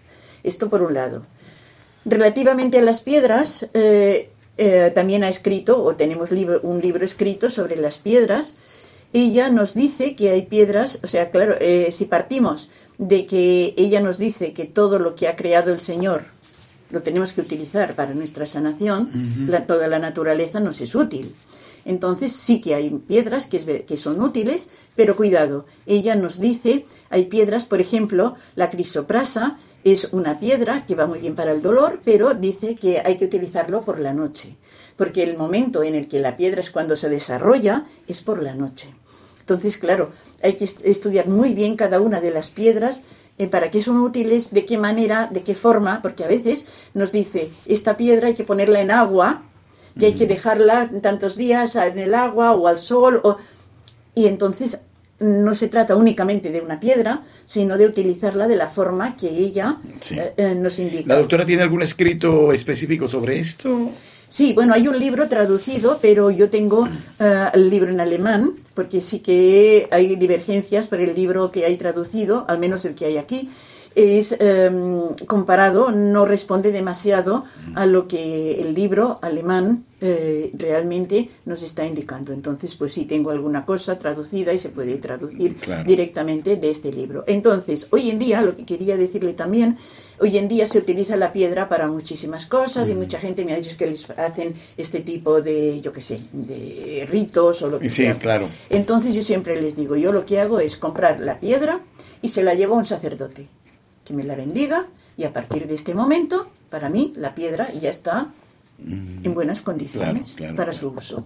S2: Esto por un lado. Relativamente a las piedras, eh, eh, también ha escrito, o tenemos un libro escrito sobre las piedras. Ella nos dice que hay piedras, o sea, claro, si partimos de que ella nos dice que todo lo que ha creado el Señor lo tenemos que utilizar para nuestra sanación, toda la naturaleza nos es útil. Entonces sí que hay piedras que, son útiles, pero cuidado, ella nos dice, hay piedras, por ejemplo, la crisoprasa es una piedra que va muy bien para el dolor, pero dice que hay que utilizarlo por la noche, porque el momento en el que la piedra es cuando se desarrolla es por la noche. Entonces, claro, hay que estudiar muy bien cada una de las piedras eh, para qué son útiles, de qué manera, de qué forma, porque a veces nos dice, esta piedra hay que ponerla en agua y hay que dejarla tantos días en el agua o al sol. O... Y entonces no se trata únicamente de una piedra, sino de utilizarla de la forma que ella eh, eh, nos indica.
S1: ¿La doctora tiene algún escrito específico sobre esto?
S2: Sí, bueno, hay un libro traducido, pero yo tengo eh, el libro en alemán, porque sí que hay divergencias por el libro que hay traducido, al menos el que hay aquí es em, comparado, no responde demasiado a lo que el libro alemán eh, realmente nos está indicando. Entonces, pues sí, tengo alguna cosa traducida y se puede traducir directamente de este libro. Entonces, hoy en día, lo que quería decirle también, hoy en día se utiliza la piedra para muchísimas cosas y mucha gente me ha dicho que les hacen este tipo de, yo qué sé, de ritos o lo que sea.
S1: Claro.
S2: Entonces yo siempre les digo, yo lo que hago es comprar la piedra y se la llevo a un sacerdote que me la bendiga y a partir de este momento, para mí, la piedra ya está mm. en buenas condiciones para su uso.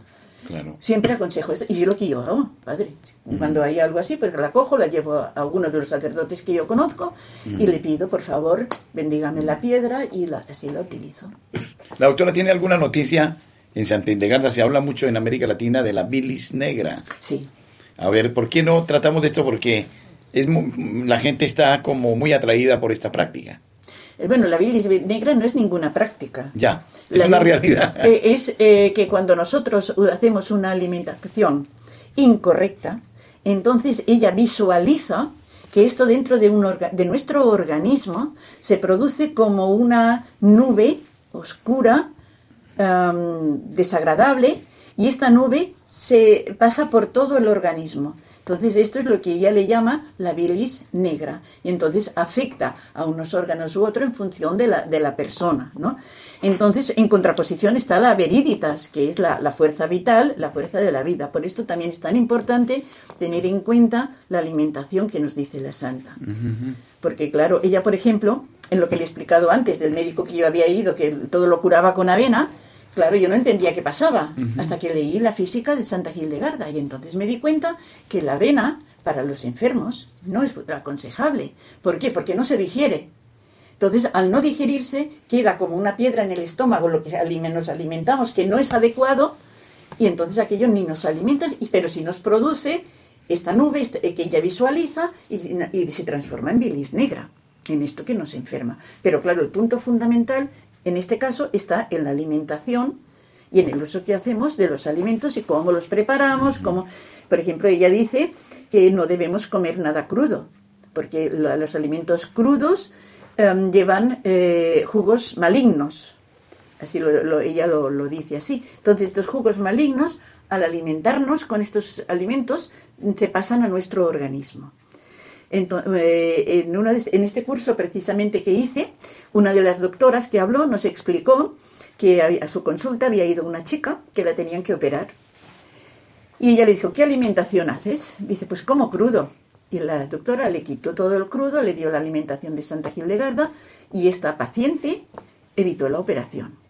S2: Siempre aconsejo esto. Y yo lo que yo hago, padre. Mm. Cuando hay algo así, pues la cojo, la llevo a alguno de los sacerdotes que yo conozco y mm. le pido, por favor, bendígame la piedra y la, así la utilizo.
S1: ¿La autora tiene alguna noticia? En Santa Indegarda se habla mucho en América Latina de la bilis negra.
S2: Sí.
S1: A ver, ¿por qué no tratamos de esto? Porque es la gente está como muy atraída por esta práctica.
S2: Eh, bueno, la bilis negra no es ninguna práctica.
S1: Ya, es una realidad.
S2: Eh, es eh, que cuando nosotros hacemos una alimentación incorrecta, entonces ella visualiza que esto dentro de, un de nuestro organismo se produce como una nube oscura, desagradable, y esta nube se pasa por todo el organismo. Entonces, esto es lo que ella le llama la bilis negra. Y entonces afecta a unos órganos u otros en función de la, de la persona, ¿no? Entonces, en contraposición está la veriditas, que es la, fuerza vital, la fuerza de la vida. Por esto también es tan importante tener en cuenta la alimentación que nos dice la santa. Porque, claro, ella, por ejemplo, en lo que le he explicado antes del médico que yo había ido, que todo lo curaba con avena, Claro, yo no entendía qué pasaba hasta que leí la física de Santa Gildegarda y entonces me di cuenta que la avena para los enfermos no es aconsejable. ¿Por qué? Porque no se digiere. Entonces, al no digerirse, queda como una piedra en el estómago, lo que nos alimentamos, que no es adecuado, y entonces aquello ni nos alimenta, pero si nos produce esta nube este, que ella visualiza y, y se transforma en bilis negra en esto que nos enferma. Pero claro, el punto fundamental en este caso está en la alimentación y en el uso que hacemos de los alimentos y cómo los preparamos, cómo, por ejemplo, ella dice que no debemos comer nada crudo, porque los alimentos crudos em, llevan eh, jugos malignos. Así ella lo, lo, dice así. Entonces, estos jugos malignos, al alimentarnos con estos alimentos, se pasan a nuestro organismo. Eh, en, este curso precisamente que hice, una de las doctoras que habló nos explicó que a su consulta había ido una chica que la tenían que operar. Y ella le dijo, ¿qué alimentación haces? Dice, pues como crudo. Y la doctora le quitó todo el crudo, le dio la alimentación de Santa Gildegarda y esta paciente evitó la operación.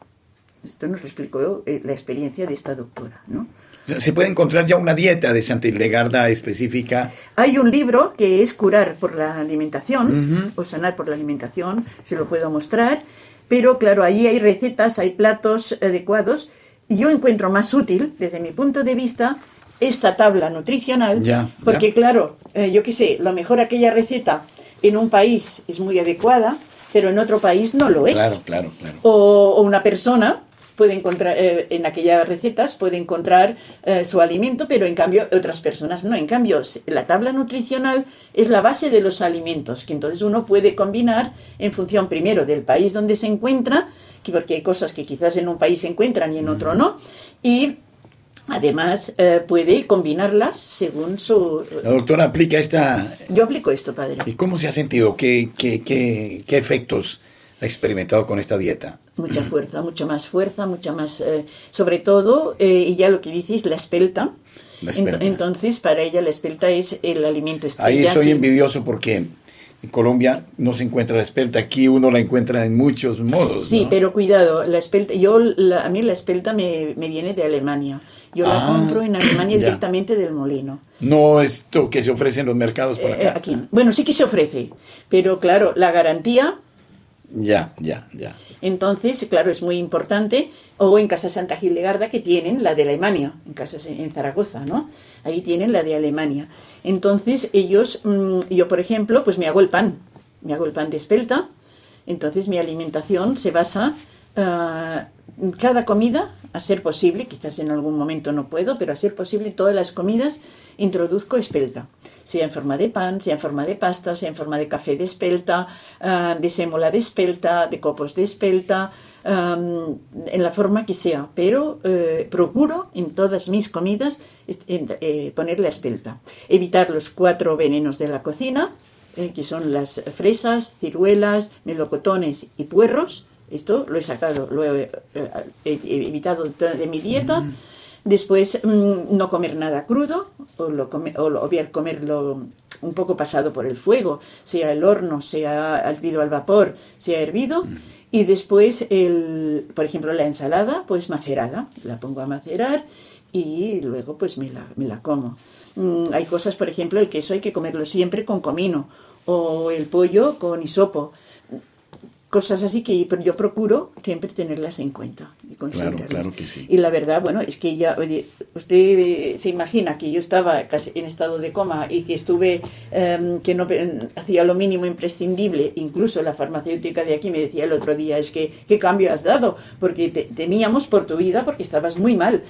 S2: Esto nos explicó eh, la experiencia de esta doctora, ¿no?
S1: ¿Se puede encontrar ya una dieta de Santa Hildegarda específica?
S2: Hay un libro que es Curar por la alimentación o Sanar por la alimentación, se lo puedo mostrar, pero claro, ahí hay recetas, hay platos adecuados y yo encuentro más útil, desde mi punto de vista, esta tabla nutricional, porque claro, eh, yo qué sé, lo mejor aquella receta en un país es muy adecuada, pero en otro país no lo es.
S1: Claro, claro, claro.
S2: o una persona puede encontrar, eh, en aquellas recetas puede encontrar eh, su alimento, pero en cambio otras personas no. En cambio, la tabla nutricional es la base de los alimentos, que entonces uno puede combinar en función primero del país donde se encuentra, que porque hay cosas que quizás en un país se encuentran y en otro no, y Además, eh, puede combinarlas según su...
S1: La doctora aplica esta...
S2: Yo aplico esto, padre.
S1: ¿Y cómo se ha sentido? ¿Qué, qué, qué, qué efectos ha experimentado con esta dieta?
S2: Mucha fuerza, mucha más fuerza, mucha más... Eh, sobre todo, eh, y ya lo que dices, la espelta. La espelta. Entonces, para ella la espelta es el alimento estrella.
S1: Ahí soy envidioso porque en Colombia no se encuentra la espelta, aquí uno la encuentra en muchos modos.
S2: Sí, pero cuidado, la espelta, yo, a mí la espelta me, viene de Alemania. Yo la ah, compro en Alemania directamente del molino.
S1: No esto que se ofrece en los mercados por eh, acá.
S2: aquí. Bueno, sí que se ofrece, pero claro, la garantía
S1: ya, ya, ya.
S2: Entonces, claro, es muy importante. O en Casa Santa Gildegarda, que tienen la de Alemania, en casa en Zaragoza, ¿no? Ahí tienen la de Alemania. Entonces, ellos, mm, yo por ejemplo, pues me hago el pan. Me hago el pan de espelta. Entonces, mi alimentación se basa uh, cada comida, a ser posible, quizás en algún momento no puedo, pero a ser posible, todas las comidas introduzco espelta, sea en forma de pan, sea en forma de pasta, sea en forma de café de espelta, uh, de sémola de espelta, de copos de espelta, en la forma que sea, pero uh, procuro en todas mis comidas eh, poner la espelta. Evitar los cuatro venenos de la cocina, eh, que son las fresas, ciruelas, melocotones y puerros, esto lo he sacado, lo he, evitado de mi dieta. Después, mm, no comer nada crudo, o, lo o, bien comerlo un poco pasado por el fuego, sea el horno, sea hervido al vapor, sea hervido. Y después, el, por ejemplo, la ensalada, pues macerada, la pongo a macerar y luego pues me la, me la como. Mm, hay cosas, por ejemplo, el queso hay que comerlo siempre con comino o el pollo con hisopo cosas así que yo procuro siempre tenerlas en cuenta y
S1: claro, claro que sí.
S2: Y la verdad, bueno, es que ya, oye, usted se imagina que yo estaba casi en estado de coma y que estuve, em, que no hacía lo mínimo imprescindible, incluso la farmacéutica de aquí me decía el otro día, es que, ¿qué cambio has dado? Porque temíamos por tu vida porque estabas muy mal.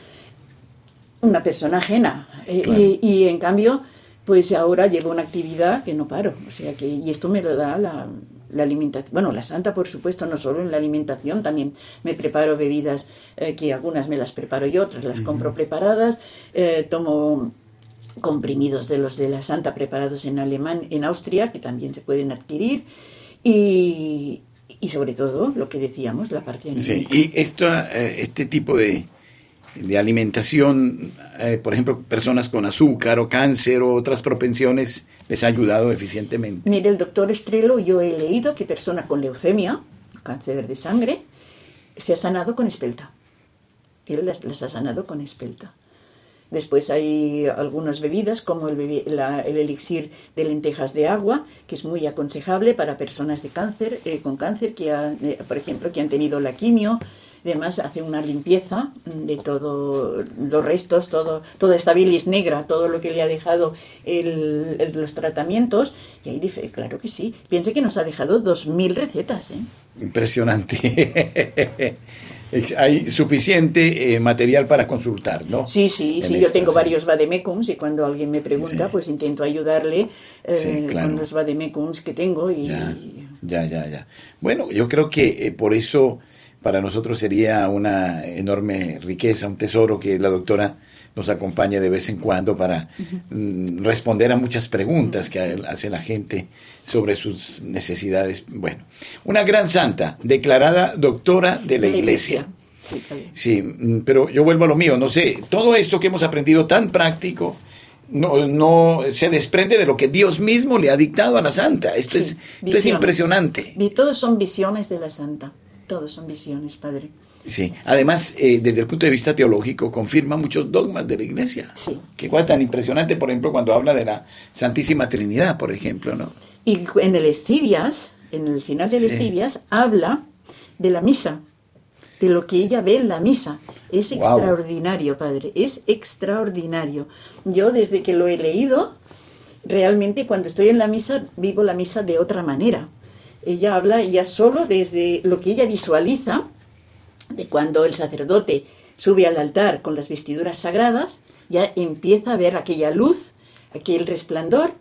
S2: Una persona ajena. Eh, y, y en cambio, pues ahora llevo una actividad que no paro. O sea que, y esto me lo da la la alimentación, bueno, la santa por supuesto, no solo en la alimentación, también me preparo bebidas eh, que algunas me las preparo y otras las compro preparadas, eh, tomo comprimidos de los de la santa preparados en alemán, en Austria, que también se pueden adquirir y, y sobre todo lo que decíamos, la parte
S1: Sí, y esto, eh, este tipo de, de alimentación, eh, por ejemplo, personas con azúcar o cáncer o otras propensiones, les ha ayudado eficientemente?
S2: Mire, el doctor Estrelo, yo he leído que persona con leucemia, cáncer de sangre, se ha sanado con espelta. Él las, ha sanado con espelta. Después hay algunas bebidas como el, el, elixir de lentejas de agua, que es muy aconsejable para personas de cáncer, eh, con cáncer, que eh, por ejemplo, que han tenido la quimio, Además hace una limpieza de todos los restos, todo, toda esta bilis negra, todo lo que le ha dejado el, los tratamientos. Y ahí dice, claro que sí. Piense que nos ha dejado 2.000 recetas. ¿eh?
S1: Impresionante. Hay suficiente eh, material para consultar, ¿no?
S2: Sí, sí, sí. Yo tengo varios vademecums y cuando alguien me pregunta, pues intento ayudarle eh, con los vademecums que tengo. Y...
S1: Ya, ya, ya, ya. Bueno, yo creo que eh, por eso para nosotros sería una enorme riqueza, un tesoro que la doctora nos acompañe de vez en cuando para mm, responder a muchas preguntas que hace la gente sobre sus necesidades. Bueno, una gran santa, declarada doctora de la, iglesia. Sí, mm, pero yo vuelvo a lo mío, no sé, todo esto que hemos aprendido tan práctico, no, no se desprende de lo que Dios mismo le ha dictado a la santa. Esto, es, esto es impresionante.
S2: Y todos son visiones de la santa, todos son visiones, Padre.
S1: Sí, además, eh, desde el punto de vista teológico, confirma muchos dogmas de la iglesia. Sí. Que fue tan impresionante, por ejemplo, cuando habla de la Santísima Trinidad, por ejemplo, ¿no?
S2: Y en el Estivias, en el final del Estivias, habla de la misa, de lo que ella ve en la misa. Es extraordinario, padre, es extraordinario. Yo desde que lo he leído, realmente cuando estoy en la misa, vivo la misa de otra manera. Ella habla ya solo desde lo que ella visualiza, de cuando el sacerdote sube al altar con las vestiduras sagradas, ya empieza a ver aquella luz, aquel resplandor,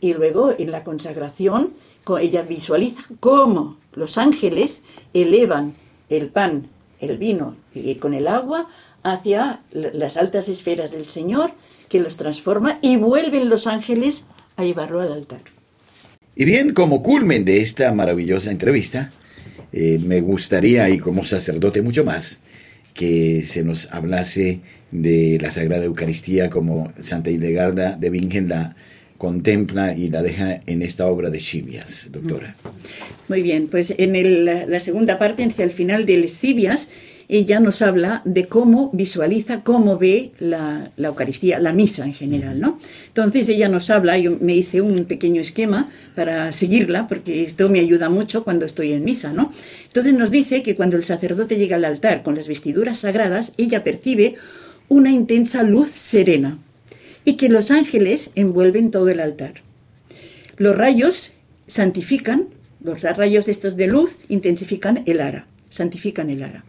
S2: y luego en la consagración ella visualiza cómo los ángeles elevan el pan el vino y con el agua hacia las altas esferas del Señor, que los transforma y vuelven los ángeles a llevarlo al altar.
S1: Y bien, como culmen de esta maravillosa entrevista, eh, me gustaría, y como sacerdote mucho más, que se nos hablase de la Sagrada Eucaristía como Santa Hildegarda de Bingen la contempla y la deja en esta obra de Chivias, doctora.
S2: Muy bien, pues en la segunda parte, hacia el final de Civias, ella nos habla de cómo visualiza, cómo ve la, Eucaristía, la misa en general, ¿no? Entonces ella nos habla, yo me hice un pequeño esquema para seguirla, porque esto me ayuda mucho cuando estoy en misa, ¿no? Entonces nos dice que cuando el sacerdote llega al altar con las vestiduras sagradas, ella percibe una intensa luz serena y que los ángeles envuelven todo el altar. Los rayos santifican, los rayos estos de luz intensifican el ara, santifican el ara.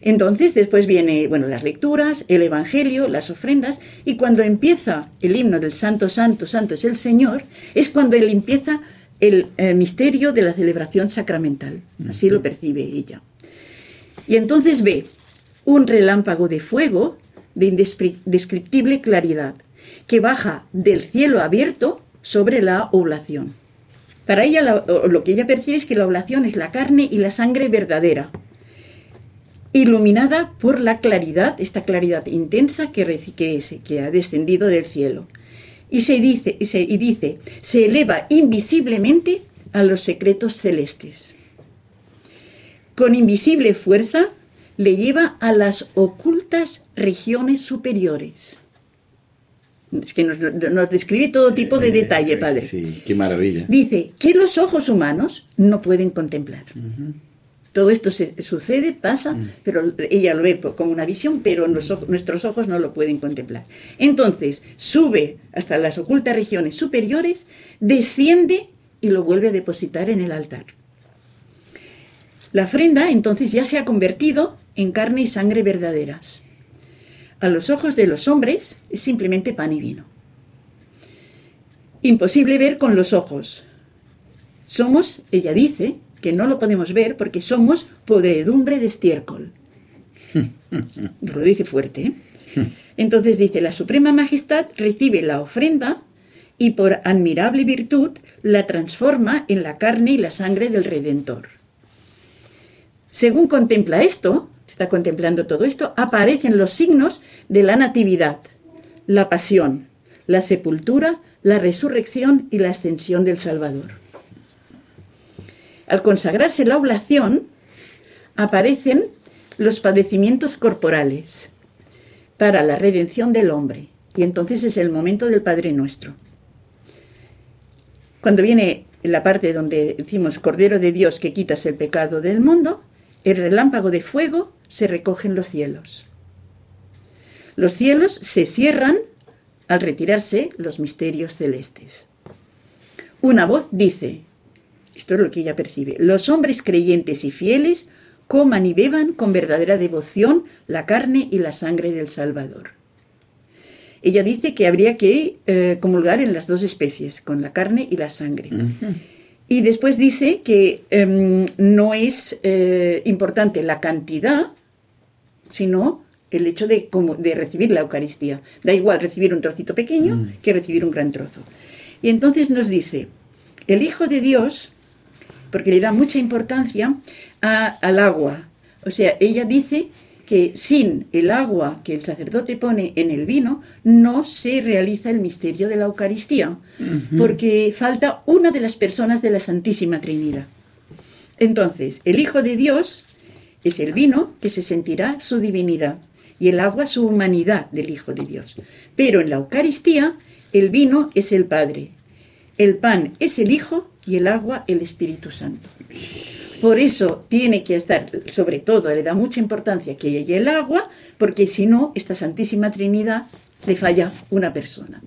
S2: Entonces después viene, bueno, las lecturas, el evangelio, las ofrendas y cuando empieza el himno del Santo, Santo, Santo es el Señor, es cuando él empieza el, el misterio de la celebración sacramental. Así lo percibe ella. Y entonces ve un relámpago de fuego de indescriptible claridad, que baja del cielo abierto sobre la oblación. Para ella lo que ella percibe es que la oblación es la carne y la sangre verdadera, iluminada por la claridad, esta claridad intensa que, que, que ha descendido del cielo. Y se, dice, y, se, y dice, se eleva invisiblemente a los secretos celestes. Con invisible fuerza le lleva a las ocultas regiones superiores. Es que nos, describe todo tipo de detalle, padre.
S1: Sí, qué maravilla.
S2: Dice que los ojos humanos no pueden contemplar. Todo esto se, sucede, pasa, mm. pero ella lo ve como una visión, pero nuestros ojos no lo pueden contemplar. Entonces, sube hasta las ocultas regiones superiores, desciende y lo vuelve a depositar en el altar. La ofrenda entonces ya se ha convertido en carne y sangre verdaderas. A los ojos de los hombres es simplemente pan y vino. Imposible ver con los ojos. Somos, ella dice, que no lo podemos ver porque somos podredumbre de estiércol. Lo dice fuerte. ¿eh? Entonces dice, la Suprema Majestad recibe la ofrenda y por admirable virtud la transforma en la carne y la sangre del Redentor. Según contempla esto, está contemplando todo esto, aparecen los signos de la natividad, la pasión, la sepultura, la resurrección y la ascensión del Salvador. Al consagrarse la oblación, aparecen los padecimientos corporales para la redención del hombre. Y entonces es el momento del Padre Nuestro. Cuando viene la parte donde decimos Cordero de Dios que quitas el pecado del mundo, el relámpago de fuego se recoge en los cielos. Los cielos se cierran al retirarse los misterios celestes. Una voz dice, esto es lo que ella percibe, los hombres creyentes y fieles coman y beban con verdadera devoción la carne y la sangre del Salvador. Ella dice que habría que eh, comulgar en las dos especies, con la carne y la sangre. Y después dice que em, no es eh, importante la cantidad, sino el hecho de, recibir la Eucaristía. Da igual recibir un trocito pequeño
S1: Mm.
S2: que recibir un gran trozo. Y entonces nos dice, el Hijo de Dios, porque le da mucha importancia a- al agua. O sea, ella dice que sin el agua que el sacerdote pone en el vino, no se realiza el misterio de la Eucaristía, porque falta una de las personas de la Santísima Trinidad. Entonces, el Hijo de Dios es el vino que se sentirá su divinidad y el agua su humanidad del Hijo de Dios. Pero en la Eucaristía, el vino es el Padre, el pan es el Hijo y el agua el Espíritu Santo. Por eso tiene que estar, sobre todo, le da mucha importancia que haya el agua, porque si no, esta Santísima Trinidad le falla una persona.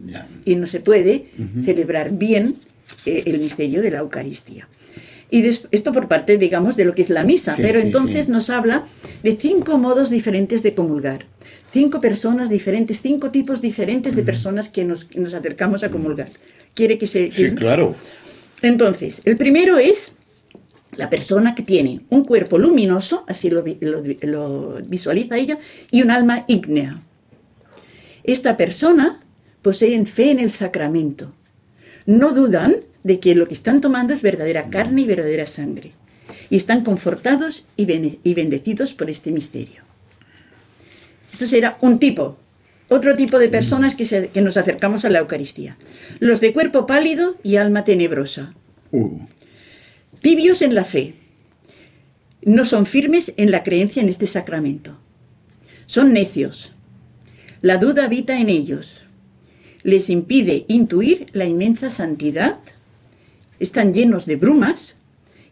S2: Y no se puede celebrar bien eh, el misterio de la Eucaristía. Y des- esto por parte, digamos, de lo que es la misa.
S1: Sí,
S2: Pero
S1: sí,
S2: entonces
S1: sí.
S2: nos habla de cinco modos diferentes de comulgar. Cinco personas diferentes, cinco tipos diferentes de personas que nos, que nos acercamos a comulgar. ¿Quiere que se...?
S1: Sí,
S2: que-
S1: claro.
S2: entonces, el primero es la persona que tiene un cuerpo luminoso, así lo, lo lo visualiza ella, y un alma ígnea. Esta persona poseen fe en el sacramento. No dudan de que lo que están tomando es verdadera carne y verdadera sangre. Y están confortados y bendecidos por este misterio. Esto será un tipo. Otro tipo de personas que, se- que nos acercamos a la Eucaristía. Los de cuerpo pálido y alma tenebrosa
S1: Uh,
S2: tibios en la fe. No son firmes en la creencia en este sacramento. Son necios. La duda habita en ellos. Les impide intuir la inmensa santidad. Están llenos de brumas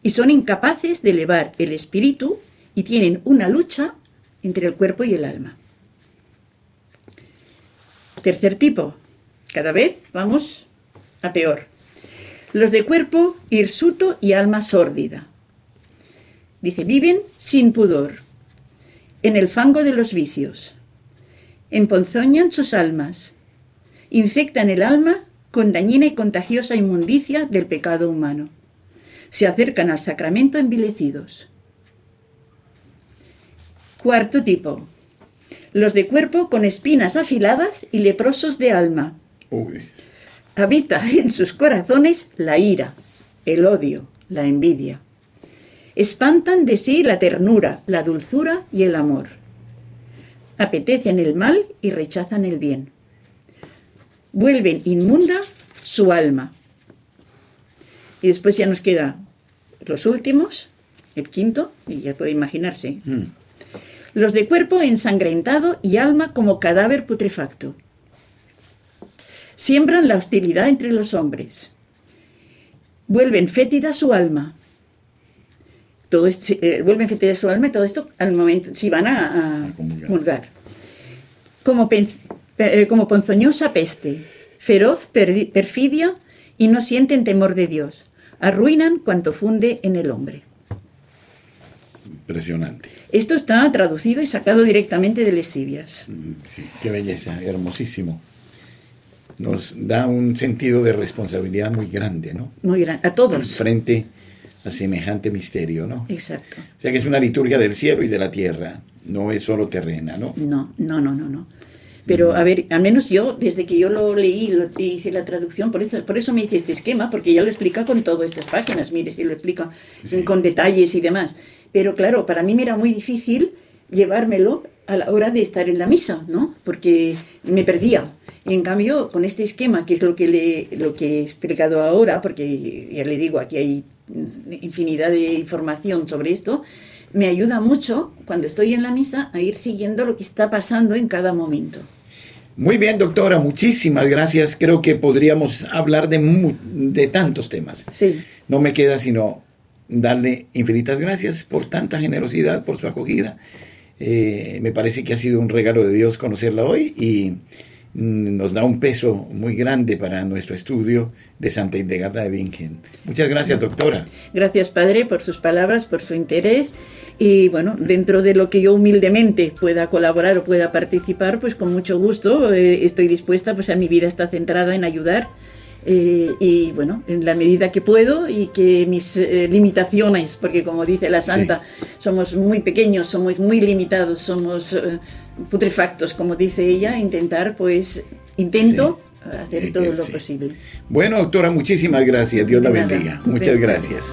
S2: y son incapaces de elevar el espíritu y tienen una lucha entre el cuerpo y el alma. Tercer tipo. Cada vez vamos a peor. Los de cuerpo hirsuto y alma sórdida. Dice, viven sin pudor, en el fango de los vicios. Emponzoñan sus almas, infectan el alma con dañina y contagiosa inmundicia del pecado humano. Se acercan al sacramento envilecidos. Cuarto tipo. Los de cuerpo con espinas afiladas y leprosos de alma
S1: uy.
S2: habita en sus corazones la ira, el odio, la envidia. Espantan de sí la ternura, la dulzura y el amor. Apetecen el mal y rechazan el bien. Vuelven inmunda su alma. Y después ya nos queda los últimos, el quinto, y ya puede imaginarse.
S1: Mm.
S2: Los de cuerpo ensangrentado y alma como cadáver putrefacto. Siembran la hostilidad entre los hombres. Vuelven fétida su alma. Todo esto, eh, vuelven fétida su alma y todo esto al momento, si van a, a
S1: comulgar.
S2: Como, pen- eh, como ponzoñosa peste, feroz perfidia y no sienten temor de Dios. Arruinan cuanto funde en el hombre.
S1: Impresionante.
S2: Esto está traducido y sacado directamente de Lesibias.
S1: Mm, sí, qué belleza, hermosísimo. Nos da un sentido de responsabilidad muy grande, ¿no?
S2: Muy grande. A todos.
S1: Frente a semejante misterio, ¿no?
S2: Exacto.
S1: O sea que es una liturgia del cielo y de la tierra, no es solo terrena, ¿no?
S2: No, no, no, no, no. Pero a ver, al menos yo, desde que yo lo leí lo, y hice la traducción, por eso, por eso me hice este esquema, porque ya lo explica con todas estas páginas, mire, si lo explica
S1: Sí.
S2: con detalles y demás. Pero claro, para mí me era muy difícil llevármelo a la hora de estar en la misa, ¿no? Porque me perdía. Y en cambio, con este esquema, que es lo que, le, lo que he explicado ahora, porque ya le digo, aquí hay infinidad de información sobre esto, me ayuda mucho cuando estoy en la misa a ir siguiendo lo que está pasando en cada momento.
S1: Muy bien, doctora, muchísimas gracias. Creo que podríamos hablar de, de tantos temas.
S2: Sí,
S1: No me queda sino darle infinitas gracias por tanta generosidad, por su acogida. Eh, me parece que ha sido un regalo de Dios conocerla hoy y mm, nos da un peso muy grande para nuestro estudio de Santa Hildegarda de Bingen. Muchas gracias, doctora.
S2: gracias Padre por sus palabras, por su interés y bueno, dentro de lo que yo humildemente pueda colaborar o pueda participar, pues con mucho gusto eh, estoy dispuesta, pues a mi vida está centrada en ayudar eh, y bueno, en la medida que puedo y que mis eh, limitaciones, porque como dice la santa, somos muy pequeños, somos muy limitados, somos eh, putrefactos, como dice ella, intentar, pues, intento hacer todo lo posible.
S1: Bueno, doctora, muchísimas gracias. Dios la bendiga. Muchas gracias.